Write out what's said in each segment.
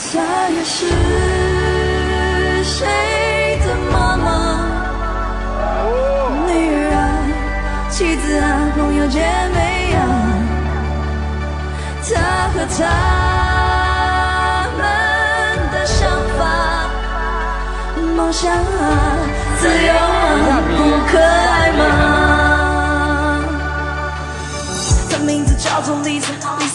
她也是谁的妈妈？女儿啊，妻子啊，朋友姐妹啊，她和他们的想法，梦想啊，自由啊，不可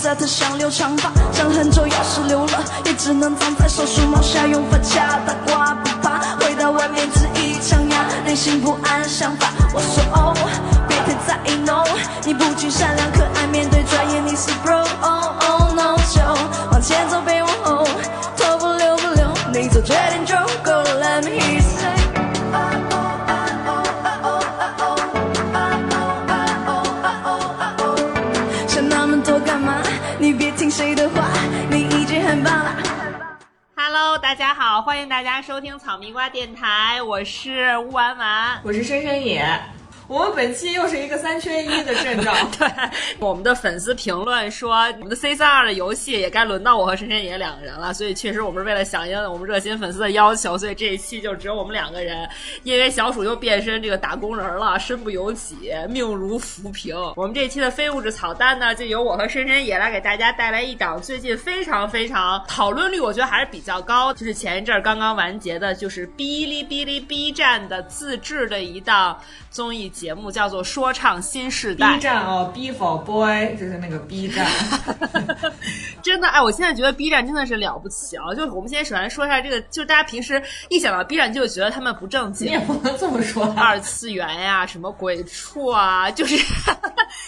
在他想留长发，想很久，要是留了，也只能藏在手术帽下，用发卡大瓜不怕，回到外面吃一枪牙，内心不安想法。我说 Oh，，别太在意 no，你不仅善良可爱，面对专业你是 Bro。Oh Oh no 就往前走，别往后，头不留不留，你做决定就大家好，欢迎大家收听草莓瓜电台，我是乌丸丸。我是深深野。我们本期又是一个三缺一的阵仗，对，我们的粉丝评论说，我们的 C 三二的游戏也该轮到我和深深野两个人了，所以确实我们是为了响应我们热心粉丝的要求，所以这一期就只有我们两个人，因为小鼠又变身这个打工人了，身不由己，命如浮萍。我们这一期的非物质草单呢，就由我和深深野来给大家带来一档最近非常非常讨论率，我觉得还是比较高，就是前一阵儿刚刚完结的，就是哔哩哔哩 B 站的自制的一档综艺节目，叫做《说唱新时代》。B 站哦，B for boy 就是那个 B 站，真的，哎，我现在觉得 B 站真的是了不起啊！就是我们先首先说一下这个，就是大家平时一想到 B 站，就会觉得他们不正经你也，不能这么说。二次元呀、什么鬼畜啊，就是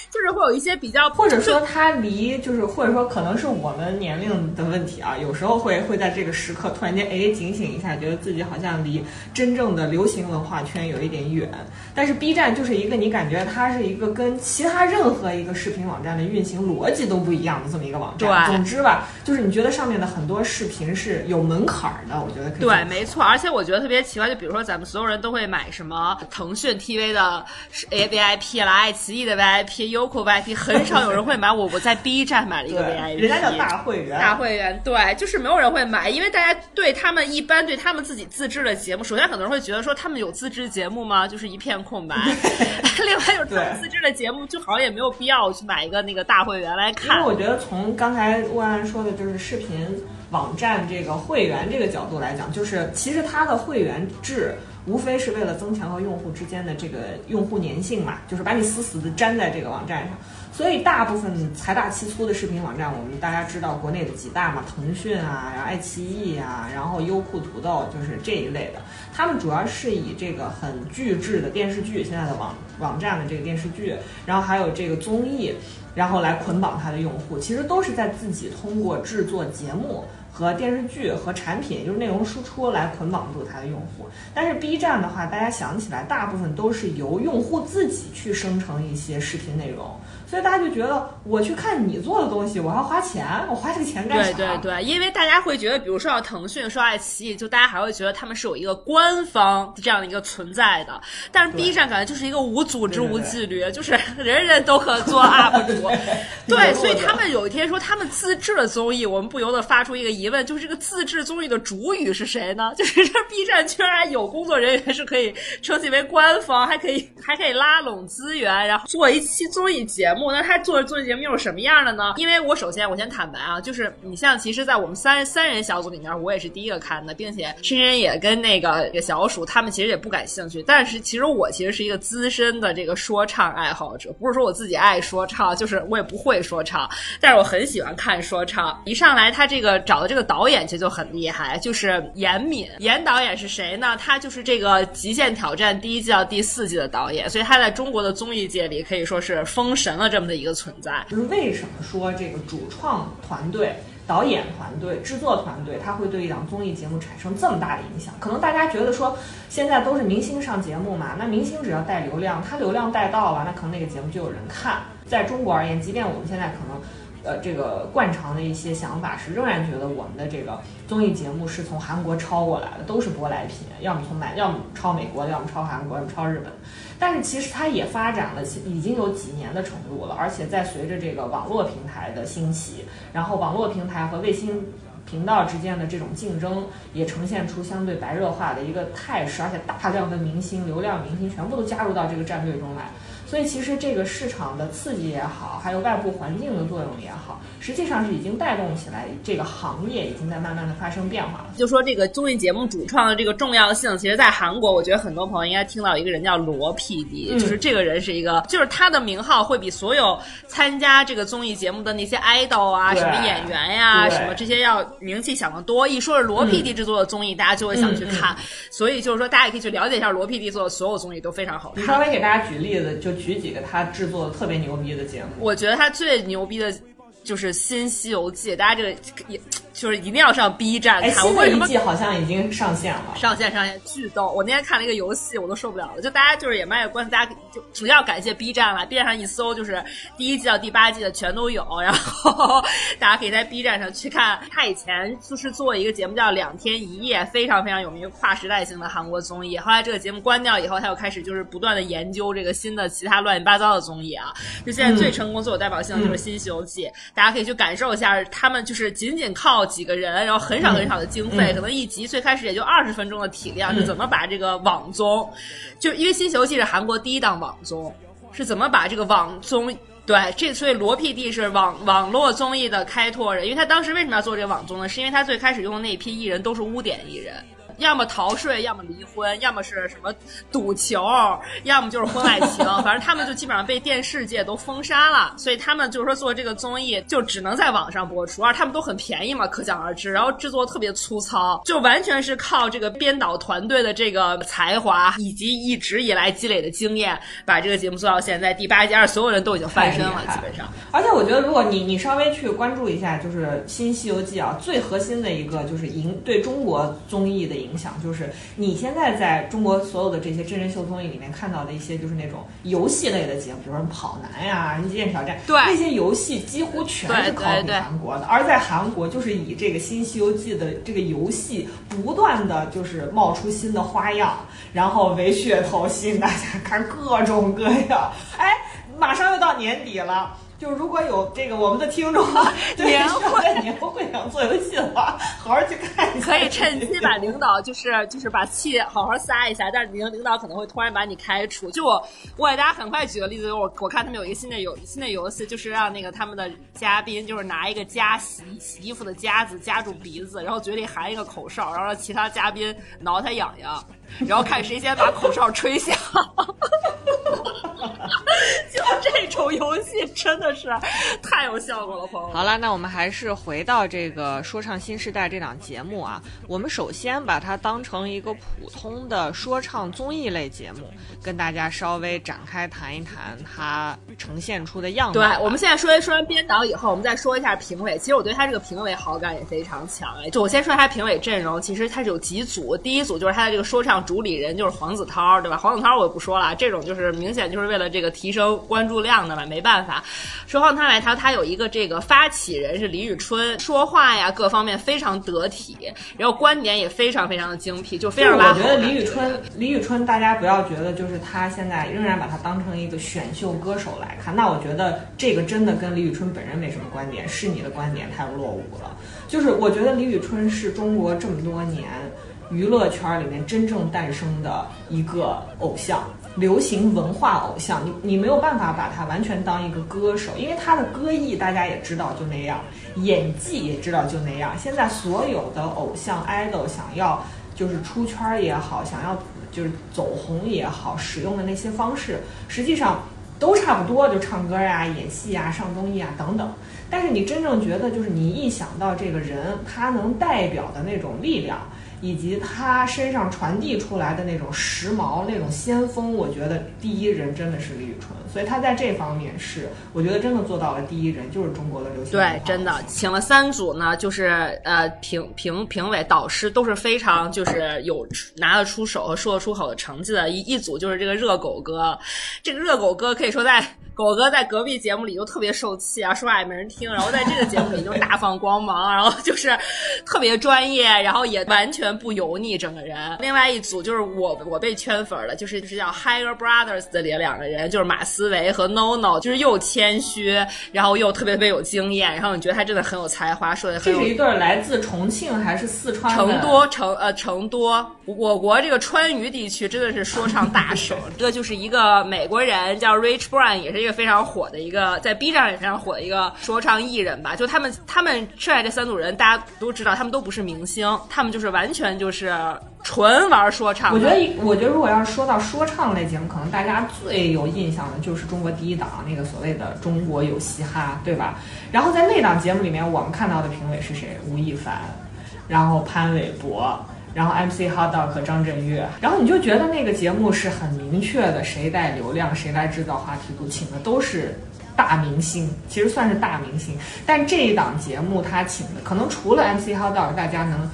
就是会有一些比较，或者说他离就是或者说可能是我们年龄的问题啊，有时候会会在这个时刻突然间哎警醒一下，觉得自己好像离真正的流行文化圈有一点远。但是 B 站就是一个你感觉它是一个跟其他任何一个视频网站的运行逻辑都不一样的这么一个网站。对总之吧，就是你觉得上面的很多视频是有门槛儿的，我觉得可以对，没错，而且我觉得特别奇怪，就比如说咱们所有人都会买什么腾讯 TV 的 A VIP 啦，爱奇艺的 VIP、优酷 VIP，很少有人会买我我在 B 站买了一个 VIP，人家叫大会员，大会员，对，就是没有人会买，因为大家对他们一般对他们自己自制的节目，首先很多人会觉得说他们有自制节目吗？就是一片空白。另外就是他们自制的节目，就好像也没有必要去买一个那个大会员来看因为看。我觉得从刚才万安说的，就是视频网站这个会员这个角度来讲，就是其实它的会员制无非是为了增强和用户之间的这个用户粘性嘛，就是把你死死的粘在这个网站上。所以大部分财大气粗的视频网站，我们大家知道国内的几大嘛，腾讯啊，然后爱奇艺啊，然后优酷、土豆，就是这一类的。他们主要是以这个很巨制的电视剧，现在的网网站的这个电视剧，然后还有这个综艺，然后来捆绑它的用户，其实都是在自己通过制作节目和电视剧和产品，就是内容输出来捆绑住它的用户。但是 B 站的话，大家想起来，大部分都是由用户自己去生成一些视频内容，所以大家就觉得我去看你做的东西，我还要花钱，我花这个钱干啥？对对对，因为大家会觉得，比如说到腾讯、说爱奇艺，就大家还会觉得他们是有一个官方这样的一个存在的。但是 B 站感觉就是一个无组织、无纪律，就是人人都可做 UP 主。对，所以他们有一天说他们自制的综艺，我们不由得发出一个疑问，就是这个自制综艺的主语是谁呢？就是这 B 站居然还有工作人员是可以称其为官方，还可以还可以拉拢资源，然后做一期综艺节目。那他做的综艺节目又是什么样的呢？因为我首先我先坦白啊，就是你像其实，在我们三三人小组里面，我也是第一个看的，并且深深也跟那个那个小鼠他们其实也不感兴趣。但是其实我其实是一个资深的这个说唱爱好者，不是说我自己爱说唱，就是我也不会说唱，但是我很喜欢看说唱。一上来他这个找的这个导演其实就很厉害，就是严敏。严导演是谁呢？他就是这个《极限挑战》第一季到第四季的导演，所以他在中国的综艺界里可以说是封神了这么的一个存在。就是为什么说这个主创团队、导演团队、制作团队，它会对一档综艺节目产生这么大的影响？可能大家觉得说，现在都是明星上节目嘛，那明星只要带流量，他流量带到了，那可能那个节目就有人看。在中国而言，即便我们现在可能。呃，这个惯常的一些想法是，仍然觉得我们的这个综艺节目是从韩国抄过来的，都是舶来品，要么从买，要么抄美国，要么抄韩国，要么抄日本。但是其实它也发展了，已经有几年的程度了，而且在随着这个网络平台的兴起，然后网络平台和卫星频道之间的这种竞争，也呈现出相对白热化的一个态势，而且大量的明星、流量明星全部都加入到这个战队中来。所以其实这个市场的刺激也好，还有外部环境的作用也好，实际上是已经带动起来这个行业已经在慢慢的发生变化了。就说这个综艺节目主创的这个重要性，其实，在韩国，我觉得很多朋友应该听到一个人叫罗 PD，、嗯就是这个人是一个，就是他的名号会比所有参加这个综艺节目的那些 idol 啊、什么演员呀、对什么这些要名气响得多。一说是罗 PD 制作的综艺，大家就会想去看，所以就是说，大家也可以去了解一下罗 PD 做的所有综艺都非常好你看。稍微给大家举例子，就举几个他制作特别牛逼的节目。我觉得他最牛逼的。就是《新西游记》，大家这个也就是一定要上 B 站哎，看。我新的为什么一季好像已经上线了。上线上线巨逗！我那天看了一个游戏，我都受不了了。就大家就是也卖个关子，大家就主要感谢 B 站了。B 站上一搜，就是第一季到第八季的全都有，然后大家可以在 B 站上去看。他以前就是做一个节目叫《两天一夜》，非常非常有名、跨时代性的韩国综艺。后来这个节目关掉以后，他又开始就是不断的研究这个新的其他乱七八糟的综艺啊。就现在最成功、最有代表性的就是《新西游记》，大家可以去感受一下，他们就是仅仅靠几个人，然后很少很少的经费，可能一集最开始也就二十分钟的体量，是怎么把这个网综，就因为《新西游记》是韩国第一档网综，是怎么把这个网综。对，这所以罗 PD 是网网络综艺的开拓人，因为他当时为什么要做这个网综呢？是因为他最开始用的那一批艺人都是污点艺人。要么逃税，要么离婚，要么是什么赌球，要么就是婚外情，反正他们就基本上被电视界都封杀了。所以他们就是说做这个综艺就只能在网上播出，而他们都很便宜嘛，可想而知。然后制作特别粗糙，就完全是靠这个编导团队的这个才华以及一直以来积累的经验，把这个节目做到现在第八季，而所有人都已经翻身了，基本上。而且我觉得，如果你你稍微去关注一下，就是《新西游记》啊，最核心的一个就是影对中国综艺的影响，就是你现在在中国所有的这些真人秀综艺里面看到的一些就是那种游戏类的节目，比如说跑男呀、极限挑战，对那些游戏几乎全是对 copy 对对韩国的，而在韩国就是以这个《新西游记》的这个游戏不断的就是冒出新的花样，然后为噱头吸引大家看各种各样，哎，马上又到年底了。就如果有这个我们的听众对 年需要在年会想做游戏的话，好好去看一下。可以趁机把领导就是就是把气好好撒一下，但是领领导可能会突然把你开除。就我我给大家很快举个例子，我我看他们有一个新的游新的游戏，就是让那个他们的嘉宾就是拿一个夹洗洗衣服的夹子夹住鼻子，然后嘴里含一个口哨，然后让其他嘉宾挠他痒痒，然后看谁先把口哨吹响。就这种游戏真的是太有效果了，朋友们。好了，那我们还是回到这个《说唱新时代》这档节目啊。我们首先把它当成一个普通的说唱综艺类节目，跟大家稍微展开谈一谈它呈现出的样子对。，我们现在说一说完编导以后，我们再说一下评委。其实我对他这个评委好感也非常强哎。就我先说一下评委阵容，其实他是有几组，第一组就是他的这个说唱主理人，就是黄子韬，对吧？黄子韬我就不说了，这种就是明显就是为了这个提升关注量的嘛，没办法。说放他来，他他有一个这个发起人是李宇春，说话呀各方面非常得体，然后观点也非常非常的精辟，就非常拉。我觉得李宇春，李宇春，大家不要觉得就是他现在仍然把他当成一个选秀歌手来看，那我觉得这个真的跟李宇春本人没什么观点，是你的观点太落伍了。就是我觉得李宇春是中国这么多年娱乐圈里面真正诞生的一个偶像。流行文化偶像，你你没有办法把他完全当一个歌手，因为他的歌艺大家也知道就那样，演技也知道就那样。现在所有的偶像 idol 想要就是出圈也好，想要就是走红也好，使用的那些方式，实际上都差不多，就唱歌呀、演戏呀、上综艺啊等等。但是你真正觉得，就是你一想到这个人，他能代表的那种力量，以及他身上传递出来的那种时髦、那种先锋，我觉得第一人真的是李宇春。所以他在这方面是，我觉得真的做到了第一人，就是中国的流行对，真的请了三组呢，就是呃评评评委导师都是非常就是有拿得出手和说得出口的成绩的。一一组就是这个热狗哥，这个热狗哥可以说在狗哥在隔壁节目里就特别受气啊，说话也没人听，然后在这个节目里就大放光芒，然后就是特别专业，然后也完全不油腻整个人。另外一组就是我我被圈粉了，就是就是叫 Higher Brothers 的这两个人，就是马思维和 NONO，就是又谦虚，然后又特别特别有经验，然后你觉得他真的很有才华，说的很有。这是一对来自重庆还是四川？成都成呃成都，我国这个川渝地区真的是说唱大省。这就是一个美国人叫 Rich Brown，也是一个非常火的一个在 B 站也非常火的一个说唱艺人吧。就他们他们剩下这三组人，大家都知道，他们都不是明星，他们就是完全就是纯玩说唱。我觉得，我觉得如果要是说到说唱类节目，可能大家最有印象的就是中国第一档那个所谓的《中国有嘻哈》，对吧？然后在那档节目里面，我们看到的评委是谁？吴亦凡。然后潘玮柏，然后 MC HotDog 和张震岳，然后你就觉得那个节目是很明确的，谁带流量，谁来制造话题度，请的都是大明星，其实算是大明星。但这一档节目他请的，可能除了 MC HotDog，大家能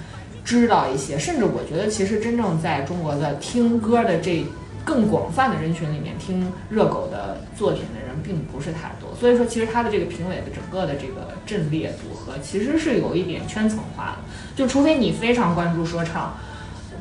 知道一些，甚至我觉得其实真正在中国的听歌的这。更广泛的人群里面听热狗的作品的人并不是太多，所以说其实他的这个评委的整个的这个阵列组合其实是有一点圈层化的，就除非你非常关注说唱。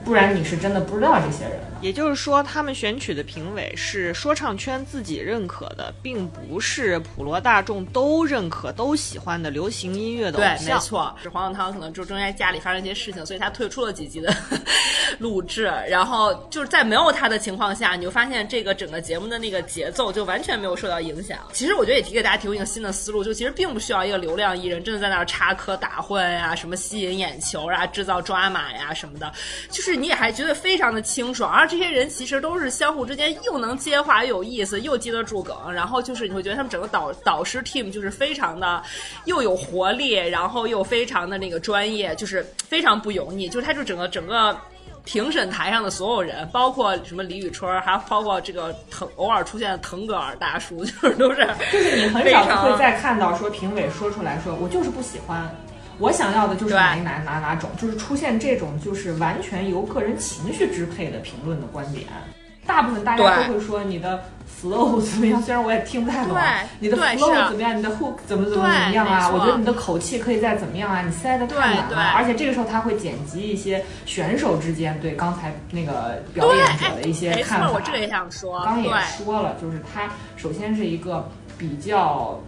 不然你是真的不知道这些人。也就是说，他们选取的评委是说唱圈自己认可的，并不是普罗大众都认可、都喜欢的流行音乐的偶像。对，没错。是黄永汤可能就正在家里发生一些事情，所以他退出了几集的 录制。然后就是在没有他的情况下，你就发现这个整个节目的那个节奏就完全没有受到影响。其实我觉得也提给大家提供一个新的思路，就其实并不需要一个流量艺人真的在那儿插科打诨呀，什么吸引眼球啊，制造抓马呀什么的，就是。是你也还觉得非常的清爽，而这些人其实都是相互之间又能接话又有意思，又接得住梗，然后就是你会觉得他们整个导导师 team 就是非常的又有活力，然后又非常的那个专业，就是非常不油腻，就是他就整个整个评审台上的所有人，包括什么李宇春，还包括这个腾偶尔出现的腾格尔大叔，就是都是就是你很少会再看到说评委说出来说我就是不喜欢。我想要的就是哪哪哪哪种，就是出现这种就是完全由个人情绪支配的评论的观点。大部分大家都会说你的 flow 怎么样，虽然我也听不太懂。你的 flow 怎么样？你的 hook 怎么怎么怎么样啊？我觉得你的口气可以再怎么样啊？你塞的太满了。而且这个时候他会剪辑一些选手之间对刚才那个表演者的一些看法。我这个也想说，刚也说了，就是他首先是一个比较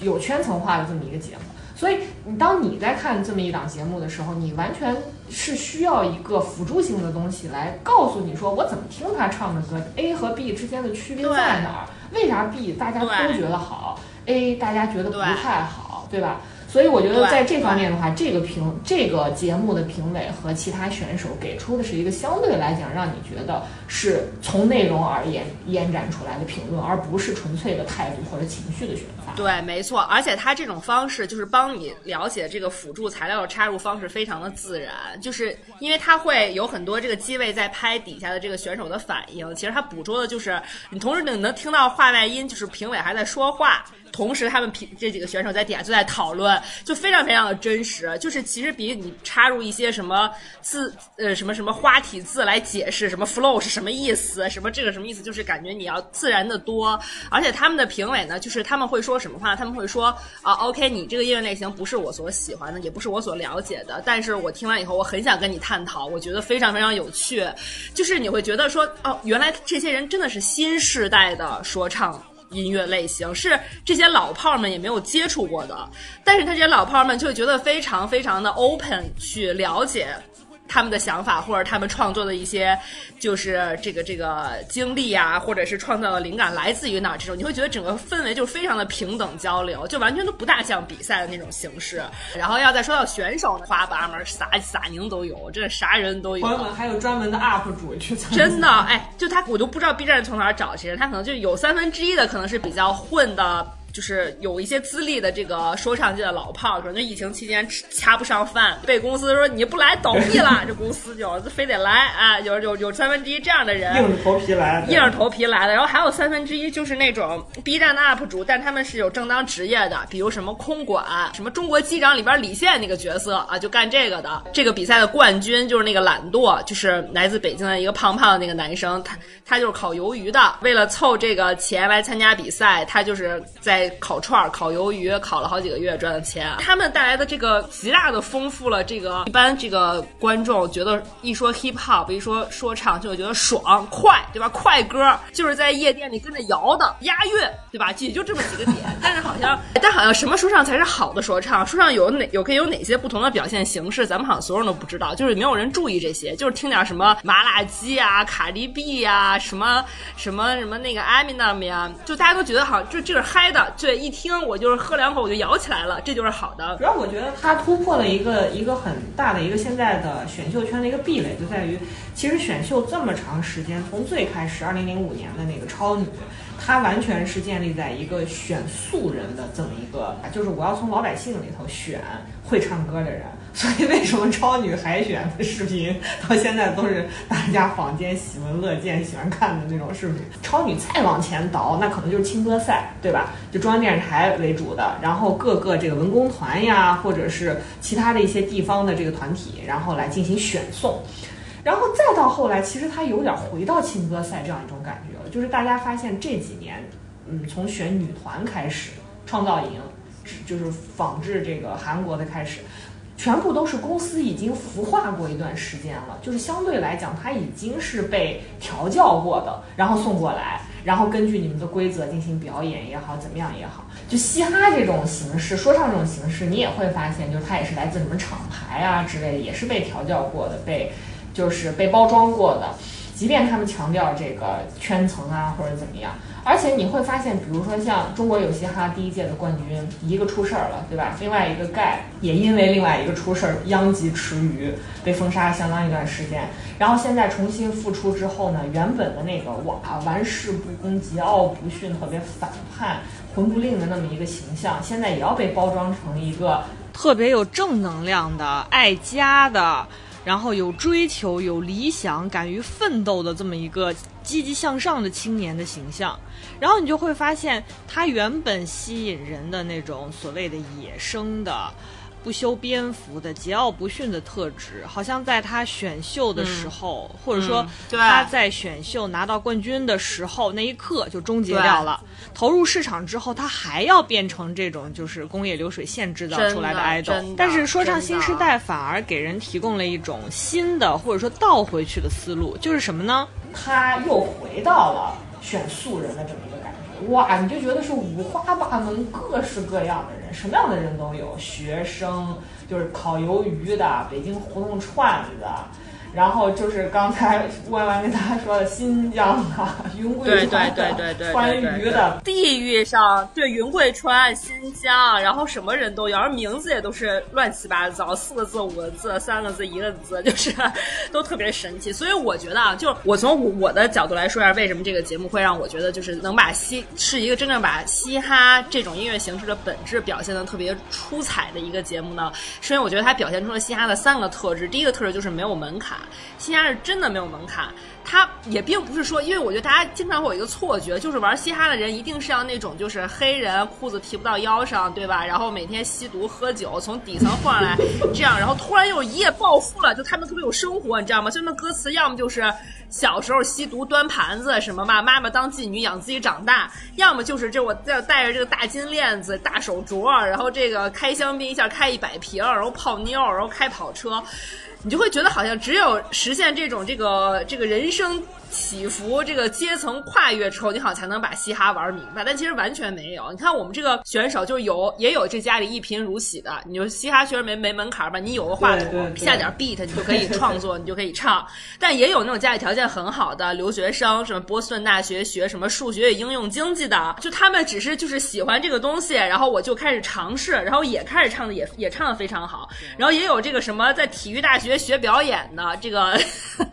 有圈层化的这么一个节目。所以，你当你在看这么一档节目的时候，你完全是需要一个辅助性的东西来告诉你说，我怎么听他唱的歌，A 和 B 之间的区别在哪儿？为啥 B 大家都觉得好，A 大家觉得不太好，对吧？所以我觉得在这方面的话，这个评这个节目的评委和其他选手给出的是一个相对来讲让你觉得是从内容而言延展出来的评论，而不是纯粹的态度或者情绪的选发。对，没错。而且他这种方式就是帮你了解这个辅助材料的插入方式非常的自然，就是因为他会有很多这个机位在拍底下的这个选手的反应，其实他捕捉的就是你同时你能听到话外音，就是评委还在说话。同时，他们评这几个选手在底下就在讨论，就非常非常的真实。就是其实比你插入一些什么字，呃，什么什么花体字来解释什么 flow 是什么意思，什么这个什么意思，就是感觉你要自然的多。而且他们的评委呢，就是他们会说什么话？他们会说啊，OK，你这个音乐类型不是我所喜欢的，也不是我所了解的，但是我听完以后，我很想跟你探讨，我觉得非常非常有趣。就是你会觉得说，哦，原来这些人真的是新时代的说唱。音乐类型是这些老炮儿们也没有接触过的，但是他这些老炮儿们就会觉得非常非常的 open 去了解。他们的想法或者他们创作的一些，就是这个这个经历啊，或者是创造的灵感来自于哪这种，你会觉得整个氛围就非常的平等交流，就完全都不大像比赛的那种形式。然后要再说到选手呢，花八门撒撒宁都有，这啥人都有。还有专门的 UP 主去参真的哎，就他我都不知道 B 站从哪找这些人，他可能就有三分之一的可能是比较混的。就是有一些资历的这个说唱界的老炮，可能疫情期间吃掐不上饭，被公司说你不来倒闭了，这公司就非得来啊！有有有三分之一这样的人，硬着头皮来，硬着头皮来的。然后还有三分之一就是那种 B 站的 UP 主，但他们是有正当职业的，比如什么空管，什么中国机长里边李现那个角色啊，就干这个的。这个比赛的冠军就是那个懒惰，就是来自北京的一个胖胖的那个男生，他他就是烤鱿鱼的，为了凑这个钱来参加比赛，他就是在。在烤串儿、烤鱿鱼，烤了好几个月赚的钱。他们带来的这个极大的丰富了这个一般这个观众觉得一说 hip hop，一说说唱就会觉得爽快，对吧？快歌就是在夜店里跟着摇的，押韵，对吧？也就这么几个点。但是好像，但好像什么说唱才是好的说唱？说唱有哪有可以有哪些不同的表现形式？咱们好像所有人都不知道，就是没有人注意这些，就是听点什么麻辣鸡啊、卡迪 B 呀、什么什么什么那个 Eminem 呀，就大家都觉得好像就这是嗨的，对，一听我就是喝两口我就摇起来了，这就是好的。主要我觉得它突破了一个一个很大的一个现在的选秀圈的一个壁垒，就在于其实选秀这么长时间，从最开始二零零五年的那个超女。她完全是建立在一个选素人的这么一个，就是我要从老百姓里头选会唱歌的人。所以为什么超女海选的视频到现在都是大家坊间喜闻乐见、喜欢看的那种视频？超女再往前倒，那可能就是青歌赛，对吧？就中央电视台为主的，然后各个这个文工团呀，或者是其他的一些地方的这个团体，然后来进行选送。然后再到后来，其实它有点回到青歌赛这样一种感觉了，就是大家发现这几年，嗯，从选女团开始，创造营，就是仿制这个韩国的开始，全部都是公司已经孵化过一段时间了，就是相对来讲，它已经是被调教过的，然后送过来，然后根据你们的规则进行表演也好，怎么样也好，就嘻哈这种形式，说唱这种形式，你也会发现，就是它也是来自什么厂牌啊之类的，也是被调教过的，被。就是被包装过的，即便他们强调这个圈层啊或者怎么样，而且你会发现，比如说像中国有嘻哈第一届的冠军，一个出事儿了，对吧？另外一个盖也因为另外一个出事儿殃及池鱼，被封杀相当一段时间。然后现在重新复出之后呢，原本的那个哇玩世不恭、桀骜不驯、特别反叛、魂不吝的那么一个形象，现在也要被包装成一个特别有正能量的、爱家的。然后有追求、有理想、敢于奋斗的这么一个积极向上的青年的形象，然后你就会发现，他原本吸引人的那种所谓的野生的。不修边幅的桀骜不驯的特质，好像在他选秀的时候，或者说他在选秀拿到冠军的时候那一刻就终结掉了。投入市场之后，他还要变成这种就是工业流水线制造出来的 idol。但是说唱新时代反而给人提供了一种新的或者说倒回去的思路，就是什么呢？他又回到了选素人的这么一个。哇，你就觉得是五花八门、各式各样的人。什么样的人都有，学生就是烤鱿鱼的，北京胡同串子。然后就是刚才弯弯跟大家说的新疆的 云贵川的川渝的地域上，对云贵川、新疆，然后什么人都有，而名字也都是乱七八糟，四个字、五个字、三个字、一个字，就是都特别神奇。所以我觉得啊，就我从我的角度来说一下，为什么这个节目会让我觉得就是能把嘻是一个真正把嘻哈这种音乐形式的本质表现的特别出彩的一个节目呢？是因为我觉得它表现出了嘻哈的三个特质，第一个特质就是没有门槛。新家是真的没有门槛，他也并不是说，因为我觉得大家经常会有一个错觉，就是玩嘻哈的人一定是要那种就是黑人，裤子提不到腰上，对吧？然后每天吸毒喝酒，从底层混上来，这样，然后突然又一夜暴富了，就他们特别有生活，你知道吗？就那歌词要么就是小时候吸毒端盘子什么嘛，妈妈当妓女养自己长大，要么就是这我带带着这个大金链子、大手镯，然后这个开香槟一下开一百瓶，然后泡妞，然后开跑车。你就会觉得好像只有实现这种这个这个人生。起伏这个阶层跨越之后，你好像才能把嘻哈玩明白，但其实完全没有。你看我们这个选手就有也有这家里一贫如洗的，你就嘻哈确实没没门槛吧？你有个话筒，下点 beat，你就可以创作，你就可以唱。但也有那种家里条件很好的留学生，什么波士顿大学学什么数学与应用经济的，就他们只是就是喜欢这个东西，然后我就开始尝试，然后也开始唱的也 也唱的非常好。然后也有这个什么在体育大学学表演的，这个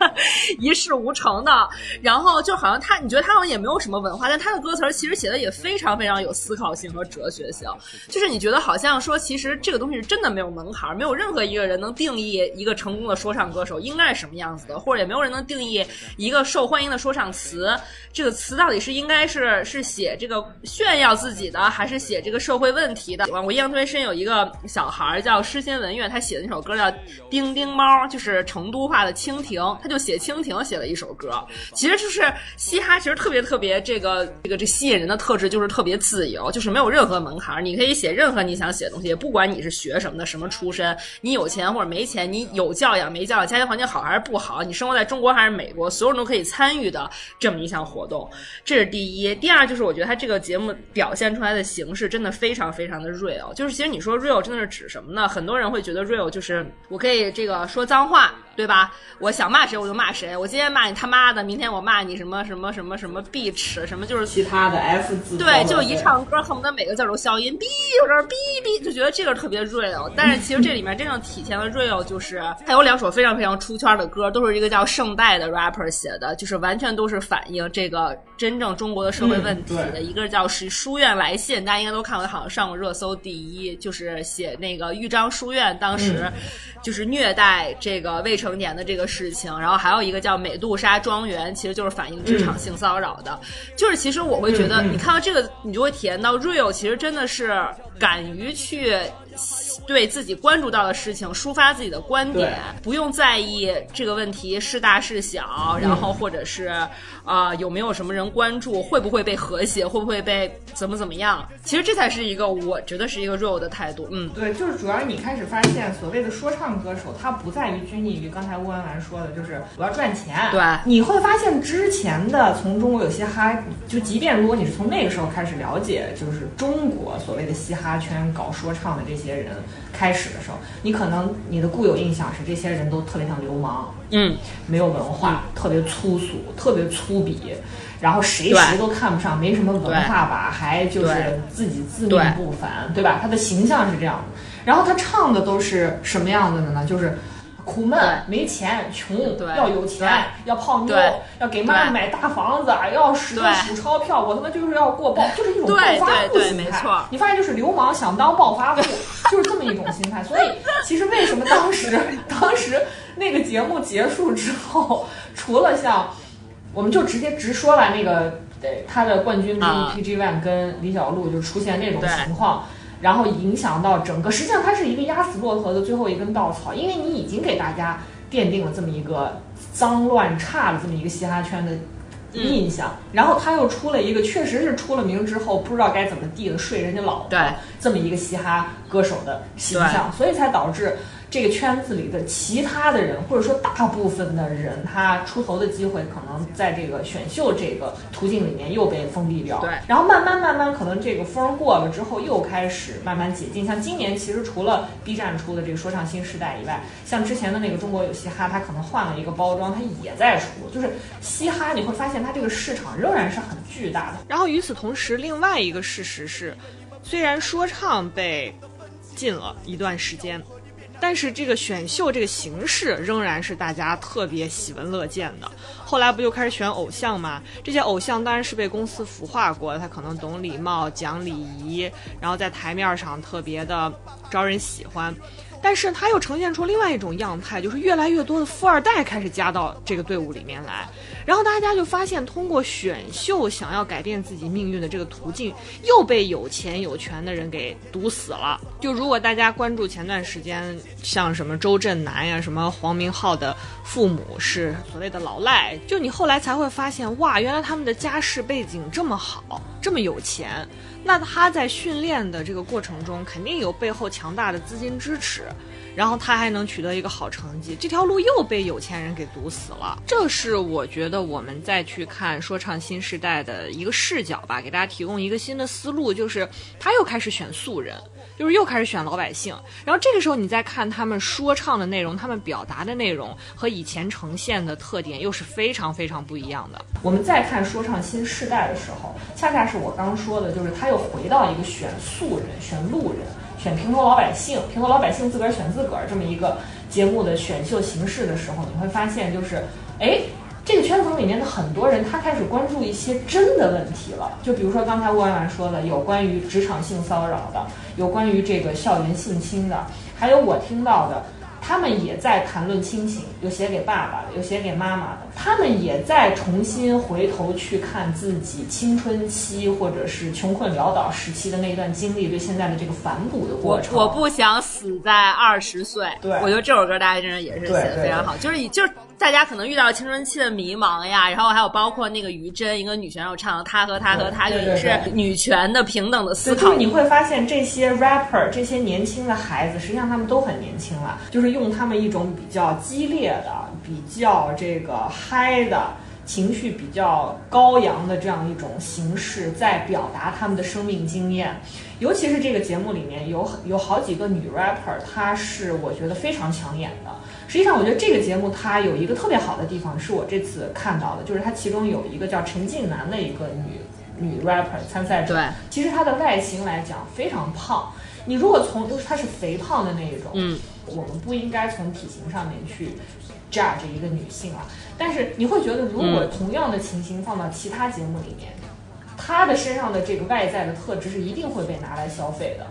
一事无成的。然后就好像他，你觉得他好像也没有什么文化，但他的歌词其实写的也非常非常有思考性和哲学性。就是你觉得好像说，其实这个东西是真的没有门槛，没有任何一个人能定义一个成功的说唱歌手应该是什么样子的，或者也没有人能定义一个受欢迎的说唱词，这个词到底是应该是是写这个炫耀自己的，还是写这个社会问题的？我印象特别深，有一个小孩叫诗心文月，他写的那首歌叫《叮叮猫》，就是成都话的蜻蜓，他就写蜻蜓写了一首歌。其实就是嘻哈，其实特别特别这个这个这吸引人的特质就是特别自由，就是没有任何门槛，你可以写任何你想写的东西，不管你是学什么的，什么出身，你有钱或者没钱，你有教养没教养，家庭环境好还是不好，你生活在中国还是美国，所有人都可以参与的这么一项活动，这是第一。第二就是我觉得他这个节目表现出来的形式真的非常非常的 real，就是其实你说 real 真的是指什么呢？很多人会觉得 real 就是我可以这个说脏话。对吧？我想骂谁我就骂谁。我今天骂你他妈的，明天我骂你什么什么什么什么 bitch，什么就是其他的 F 字。对，就一唱歌恨不得每个字都消音，哔有点哔哔，就觉得这个特别 real。但是 其实这里面真正体现了 real，就是他有两首非常非常出圈的歌，都是一个叫圣代的 rapper 写的，就是完全都是反映这个真正中国的社会问题的。一个叫是书院来信，大家应该都看过，好像上过热搜第一，就是写那个豫章书院当时就是虐待这个未成。年的这个事情，然后还有一个叫美杜莎庄园，其实就是反映职场性骚扰的。就是其实我会觉得，你看到这个，你就会体验到 real，其实真的是敢于去。对自己关注到的事情抒发自己的观点，不用在意这个问题是大是小，然后或者是啊有没有什么人关注，会不会被和谐，会不会被怎么怎么样？其实这才是一个我觉得是一个 real 的态度。嗯，对，就是主要你开始发现，所谓的说唱歌手，他不在于拘泥于刚才乌安兰说的，就是我要赚钱。对，你会发现之前的从中国有嘻哈，就即便如果你是从那个时候开始了解，就是中国所谓的嘻哈圈搞说唱的这些人。开始的时候，你可能你的固有印象是这些人都特别像流氓，嗯，没有文化，特别粗俗，特别粗鄙，然后谁谁都看不上，没什么文化吧，还就是自己自命不凡，对吧？他的形象是这样的。然后他唱的都是什么样子的呢？就是。苦闷，没钱，穷，要有钱，要泡妞，要给妈妈买大房子，要使劲数钞票，我他妈就是要过暴，就是一种暴发户心态。你发现就是流氓想当暴发户，就是这么一种心态。所以其实为什么当时 当时那个节目结束之后，除了像，我们就直接直说了那个他的冠军之一 PG One 跟李小璐就出现那种情况。然后影响到整个，实际上它是一个压死骆驼的最后一根稻草，因为你已经给大家奠定了这么一个脏乱差的这么一个嘻哈圈的印象，然后他又出了一个确实是出了名之后不知道该怎么地的睡人家老婆这么一个嘻哈歌手的形象，所以才导致。这个圈子里的其他的人，或者说大部分的人，他出头的机会可能在这个选秀这个途径里面又被封闭掉。对，然后慢慢慢慢，可能这个风过了之后，又开始慢慢解禁。像今年，其实除了 B 站出的这个说唱新时代以外，像之前的那个中国有嘻哈，它可能换了一个包装，它也在出。就是嘻哈，你会发现它这个市场仍然是很巨大的。然后与此同时，另外一个事实是，虽然说唱被禁了一段时间。但是这个选秀这个形式仍然是大家特别喜闻乐见的。后来不就开始选偶像吗？这些偶像当然是被公司孵化过，他可能懂礼貌、讲礼仪，然后在台面上特别的招人喜欢。但是他又呈现出另外一种样态，就是越来越多的富二代开始加到这个队伍里面来，然后大家就发现，通过选秀想要改变自己命运的这个途径，又被有钱有权的人给堵死了。就如果大家关注前段时间，像什么周震南呀，什么黄明昊的父母是所谓的老赖，就你后来才会发现，哇，原来他们的家世背景这么好，这么有钱。那他在训练的这个过程中，肯定有背后强大的资金支持，然后他还能取得一个好成绩，这条路又被有钱人给堵死了。这是我觉得我们再去看说唱新时代的一个视角吧，给大家提供一个新的思路，就是他又开始选素人。就是又开始选老百姓，然后这个时候你再看他们说唱的内容，他们表达的内容和以前呈现的特点又是非常非常不一样的。我们再看说唱新时代的时候，恰恰是我刚说的，就是他又回到一个选素人、选路人、选平头老百姓、平头老百姓自个儿选自个儿这么一个节目的选秀形式的时候，你会发现，就是哎。这个圈层里面的很多人，他开始关注一些真的问题了。就比如说刚才沃婉说的，有关于职场性骚扰的，有关于这个校园性侵的，还有我听到的，他们也在谈论亲情，有写给爸爸的，有写给妈妈的，他们也在重新回头去看自己青春期或者是穷困潦倒时期的那一段经历，对现在的这个反哺的过程。我不想死在二十岁。对，我觉得这首歌大家真的也是写的非常好，就是以就是大家可能遇到青春期的迷茫呀，然后还有包括那个于真一个女选手唱的她和她和她，就也是女权的平等的思考。就是你会发现这些 rapper 这些年轻的孩子，实际上他们都很年轻了，就是用他们一种比较激烈的、比较这个嗨的。情绪比较高扬的这样一种形式，在表达他们的生命经验，尤其是这个节目里面有有好几个女 rapper，她是我觉得非常抢眼的。实际上，我觉得这个节目它有一个特别好的地方，是我这次看到的，就是它其中有一个叫陈静南的一个女女 rapper 参赛者，对，其实她的外形来讲非常胖。你如果从就是她是肥胖的那一种，嗯，我们不应该从体型上面去 judge 一个女性啊。但是你会觉得，如果同样的情形放到其他节目里面，她的身上的这个外在的特质是一定会被拿来消费的。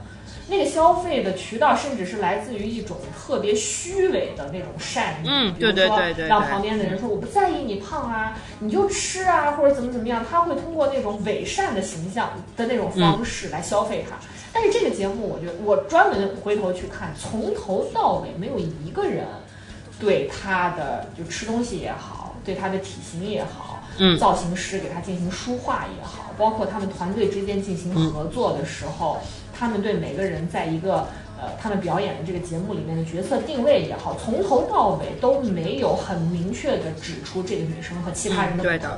那个消费的渠道，甚至是来自于一种特别虚伪的那种善意。嗯，对对对对。让旁边的人说我不在意你胖啊，你就吃啊，或者怎么怎么样，他会通过那种伪善的形象的那种方式来消费他。但是这个节目，我觉得我专门回头去看，从头到尾没有一个人对他的就吃东西也好。对他的体型也好，嗯，造型师给他进行梳化也好，包括他们团队之间进行合作的时候，他们对每个人在一个呃他们表演的这个节目里面的角色定位也好，从头到尾都没有很明确的指出这个女生和其他人的不同，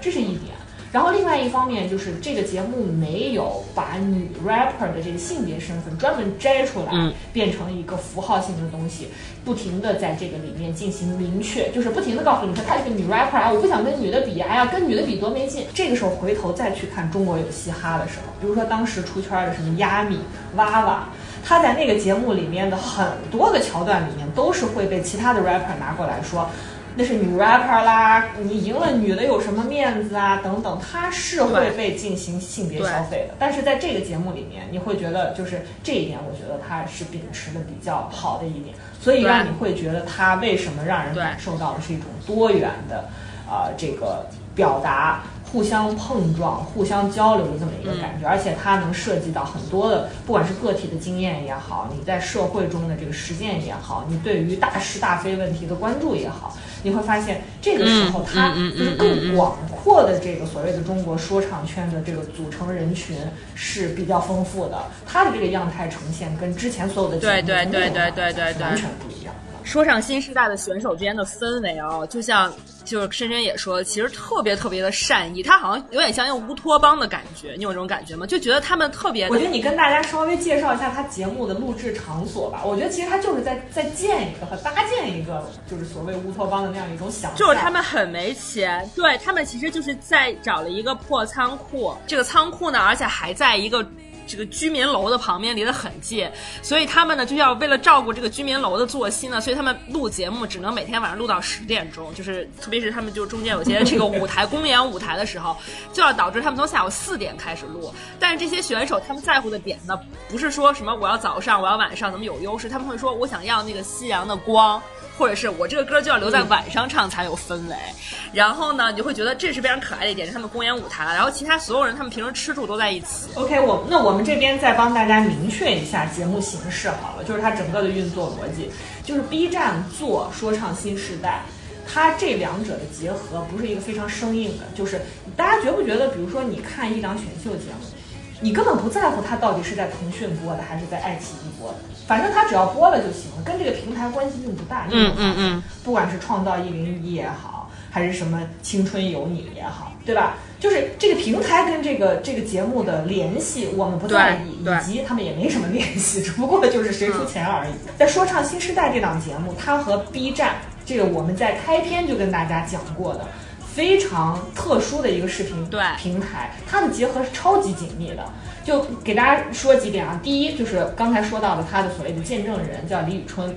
这是一点。然后另外一方面就是这个节目没有把女 rapper 的这个性别身份专门摘出来，变成一个符号性的东西，不停的在这个里面进行明确，就是不停的告诉你说她是个女 rapper 啊，我不想跟女的比，哎呀，跟女的比多没劲。这个时候回头再去看中国有嘻哈的时候，比如说当时出圈的什么亚米、娃娃，他在那个节目里面的很多个桥段里面都是会被其他的 rapper 拿过来说。那是女 rapper 啦，你赢了女的有什么面子啊？等等，他是会被进行性别消费的。但是在这个节目里面，你会觉得就是这一点，我觉得他是秉持的比较好的一点，所以让你会觉得他为什么让人感受到的是一种多元的，呃，这个表达。互相碰撞、互相交流的这么一个感觉，而且它能涉及到很多的，不管是个体的经验也好，你在社会中的这个实践也好，你对于大是大非问题的关注也好，你会发现这个时候它就是更广阔的这个所谓的中国说唱圈的这个组成人群是比较丰富的，它的这个样态呈现跟之前所有的节目对对对对对对完全不一样。说上新时代的选手之间的氛围啊，就像就是深深也说，其实特别特别的善意，他好像有点像一个乌托邦的感觉，你有这种感觉吗？就觉得他们特别。我觉得你跟大家稍微介绍一下他节目的录制场所吧。我觉得其实他就是在在建一个和搭建一个，就是所谓乌托邦的那样一种想象。就是他们很没钱，对他们其实就是在找了一个破仓库，这个仓库呢，而且还在一个。这个居民楼的旁边离得很近，所以他们呢就要为了照顾这个居民楼的作息呢，所以他们录节目只能每天晚上录到十点钟，就是特别是他们就中间有些这个舞台公演舞台的时候，就要导致他们从下午四点开始录。但是这些选手他们在乎的点呢，不是说什么我要早上我要晚上怎么有优势，他们会说我想要那个夕阳的光。或者是我这个歌就要留在晚上唱才有氛围，然后呢，你就会觉得这是非常可爱的一点，是他们公演舞台。然后其他所有人，他们平时吃住都在一起。OK，我那我们这边再帮大家明确一下节目形式好了，就是它整个的运作逻辑，就是 B 站做说唱新时代，它这两者的结合不是一个非常生硬的，就是大家觉不觉得，比如说你看一档选秀节目。你根本不在乎它到底是在腾讯播的还是在爱奇艺播的，反正他只要播了就行了，跟这个平台关系并不大。嗯嗯嗯。不管是创造一零一也好，还是什么青春有你也好，对吧？就是这个平台跟这个这个节目的联系，我们不在意，以及他们也没什么联系，只不过就是谁出钱而已。在说唱新时代这档节目，它和 B 站这个我们在开篇就跟大家讲过的。非常特殊的一个视频对平台，它的结合是超级紧密的。就给大家说几点啊，第一就是刚才说到的他的所谓的见证人叫李宇春，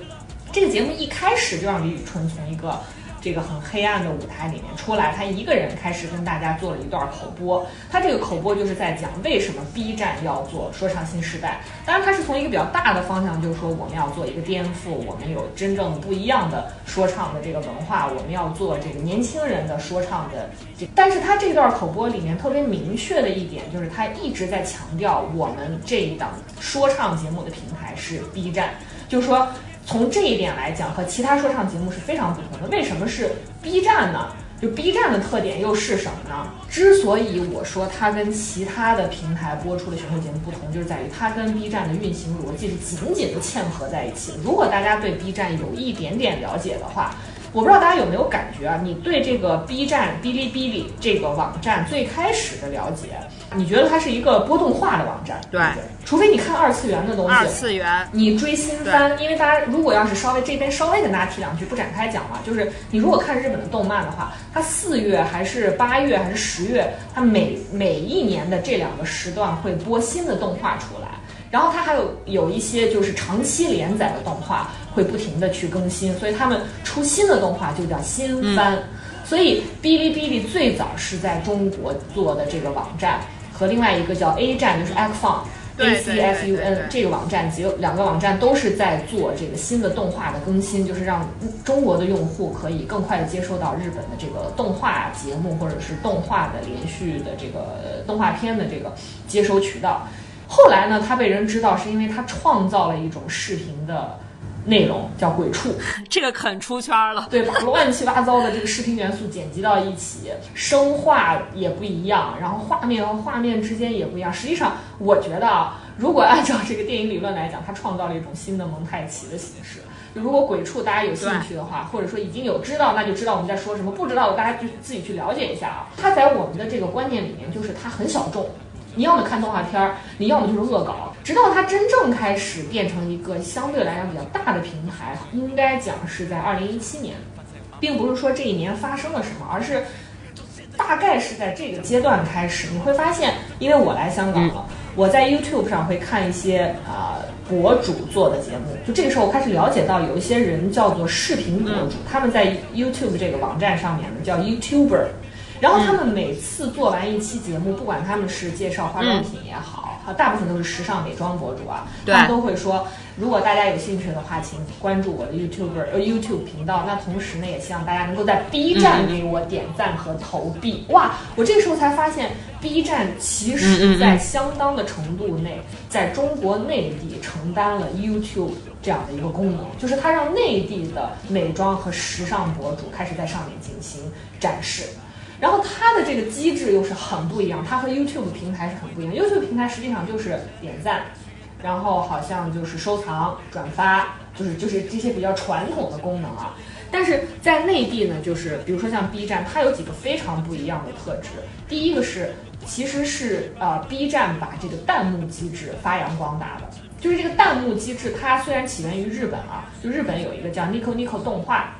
这个节目一开始就让李宇春从一个。这个很黑暗的舞台里面出来，他一个人开始跟大家做了一段口播。他这个口播就是在讲为什么 B 站要做说唱新时代。当然，他是从一个比较大的方向，就是说我们要做一个颠覆，我们有真正不一样的说唱的这个文化，我们要做这个年轻人的说唱的。但是他这段口播里面特别明确的一点，就是他一直在强调我们这一档说唱节目的平台是 B 站，就是说。从这一点来讲，和其他说唱节目是非常不同的。为什么是 B 站呢？就 B 站的特点又是什么呢？之所以我说它跟其他的平台播出的选秀节目不同，就是在于它跟 B 站的运行逻辑是紧紧的嵌合在一起。如果大家对 B 站有一点点了解的话，我不知道大家有没有感觉啊？你对这个 B 站、哔哩哔哩这个网站最开始的了解，你觉得它是一个播动画的网站？对，除非你看二次元的东西。二次元，你追新番，因为大家如果要是稍微这边稍微跟大家提两句，不展开讲了，就是你如果看日本的动漫的话，它四月还是八月还是十月，它每每一年的这两个时段会播新的动画出来。然后它还有有一些就是长期连载的动画会不停的去更新，所以他们出新的动画就叫新番。所以哔哩哔哩最早是在中国做的这个网站，和另外一个叫 A 站，就是 ACFUN，A C F U N 这个网站，只有两个网站都是在做这个新的动画的更新，就是让中国的用户可以更快的接收到日本的这个动画节目或者是动画的连续的这个动画片的这个接收渠道。后来呢，他被人知道是因为他创造了一种视频的内容，叫鬼畜。这个肯出圈了，对，把乱七八糟的这个视频元素剪辑到一起，声画也不一样，然后画面和画面之间也不一样。实际上，我觉得啊，如果按照这个电影理论来讲，它创造了一种新的蒙太奇的形式。如果鬼畜大家有兴趣的话，或者说已经有知道，那就知道我们在说什么；不知道的，大家就自己去了解一下啊。它在我们的这个观念里面，就是它很小众。你要么看动画片儿，你要么就是恶搞。直到它真正开始变成一个相对来讲比较大的平台，应该讲是在二零一七年，并不是说这一年发生了什么，而是大概是在这个阶段开始。你会发现，因为我来香港了，我在 YouTube 上会看一些啊博主做的节目，就这个时候我开始了解到有一些人叫做视频博主，他们在 YouTube 这个网站上面呢叫 YouTuber。然后他们每次做完一期节目，不管他们是介绍化妆品也好，啊，大部分都是时尚美妆博主啊，他们都会说，如果大家有兴趣的话，请关注我的 YouTube 呃 YouTube 频道。那同时呢，也希望大家能够在 B 站给我点赞和投币。哇，我这时候才发现，B 站其实在相当的程度内，在中国内地承担了 YouTube 这样的一个功能，就是它让内地的美妆和时尚博主开始在上面进行展示。然后它的这个机制又是很不一样，它和 YouTube 平台是很不一样。YouTube 平台实际上就是点赞，然后好像就是收藏、转发，就是就是这些比较传统的功能啊。但是在内地呢，就是比如说像 B 站，它有几个非常不一样的特质。第一个是，其实是呃 B 站把这个弹幕机制发扬光大的，就是这个弹幕机制，它虽然起源于日本啊，就日本有一个叫 Nico Nico 动画，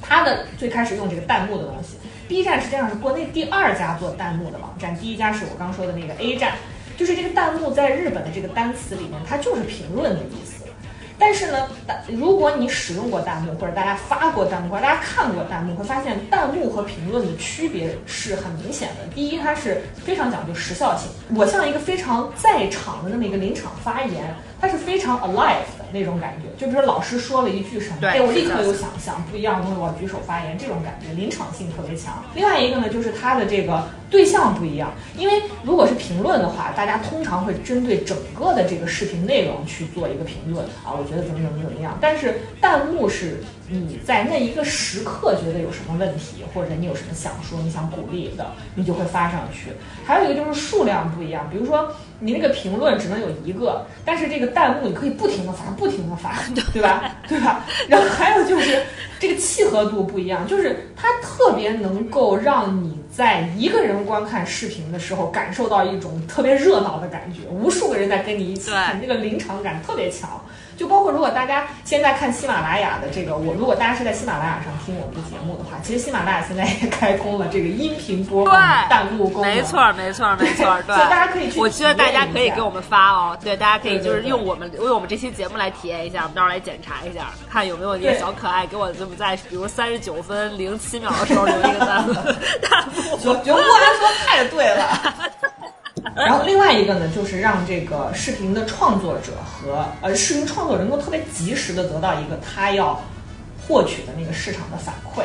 它的最开始用这个弹幕的东西。B 站实际上是国内第二家做弹幕的网站，第一家是我刚说的那个 A 站，就是这个弹幕在日本的这个单词里面，它就是评论的意思。但是呢，如果你使用过弹幕，或者大家发过弹幕，或者大家看过弹幕，会发现弹幕和评论的区别是很明显的。第一，它是非常讲究时效性，我像一个非常在场的那么一个临场发言，它是非常 alive 的那种感觉。就比如说老师说了一句什么，哎，我立刻有想象，不一样的东西，我要举手发言，这种感觉临场性特别强。另外一个呢，就是他的这个对象不一样，因为如果是评论的话，大家通常会针对整个的这个视频内容去做一个评论啊，我觉得怎么怎么怎么样。但是弹幕是你在那一个时刻觉得有什么问题，或者你有什么想说、你想鼓励的，你就会发上去。还有一个就是数量不一样，比如说你那个评论只能有一个，但是这个弹幕你可以不停的发，不停的发，对吧？对吧？然后还有就是这个契合度不一样，就是它特别能够让你在一个人观看视频的时候感受到一种特别热闹的感觉，无数个人在跟你一起看，这个临场感特别强。就包括如果大家现在看喜马拉雅的这个，我如果大家是在喜马拉雅上听我们的节目的话，其实喜马拉雅现在也开通了这个音频播放弹幕功能。没错，没错，没错。对，所以大家可以去。我觉得大家可以给我们发哦，对，大家可以就是用我们用我们这期节目来体验一下，我们到时候来检查一下，看有没有一个小可爱给我这么在比如三十九分零七秒的时候留一个弹幕。弹幕，觉得莫安说太对了。然后另外一个呢，就是让这个视频的创作者和呃视频创作者能够特别及时的得到一个他要获取的那个市场的反馈。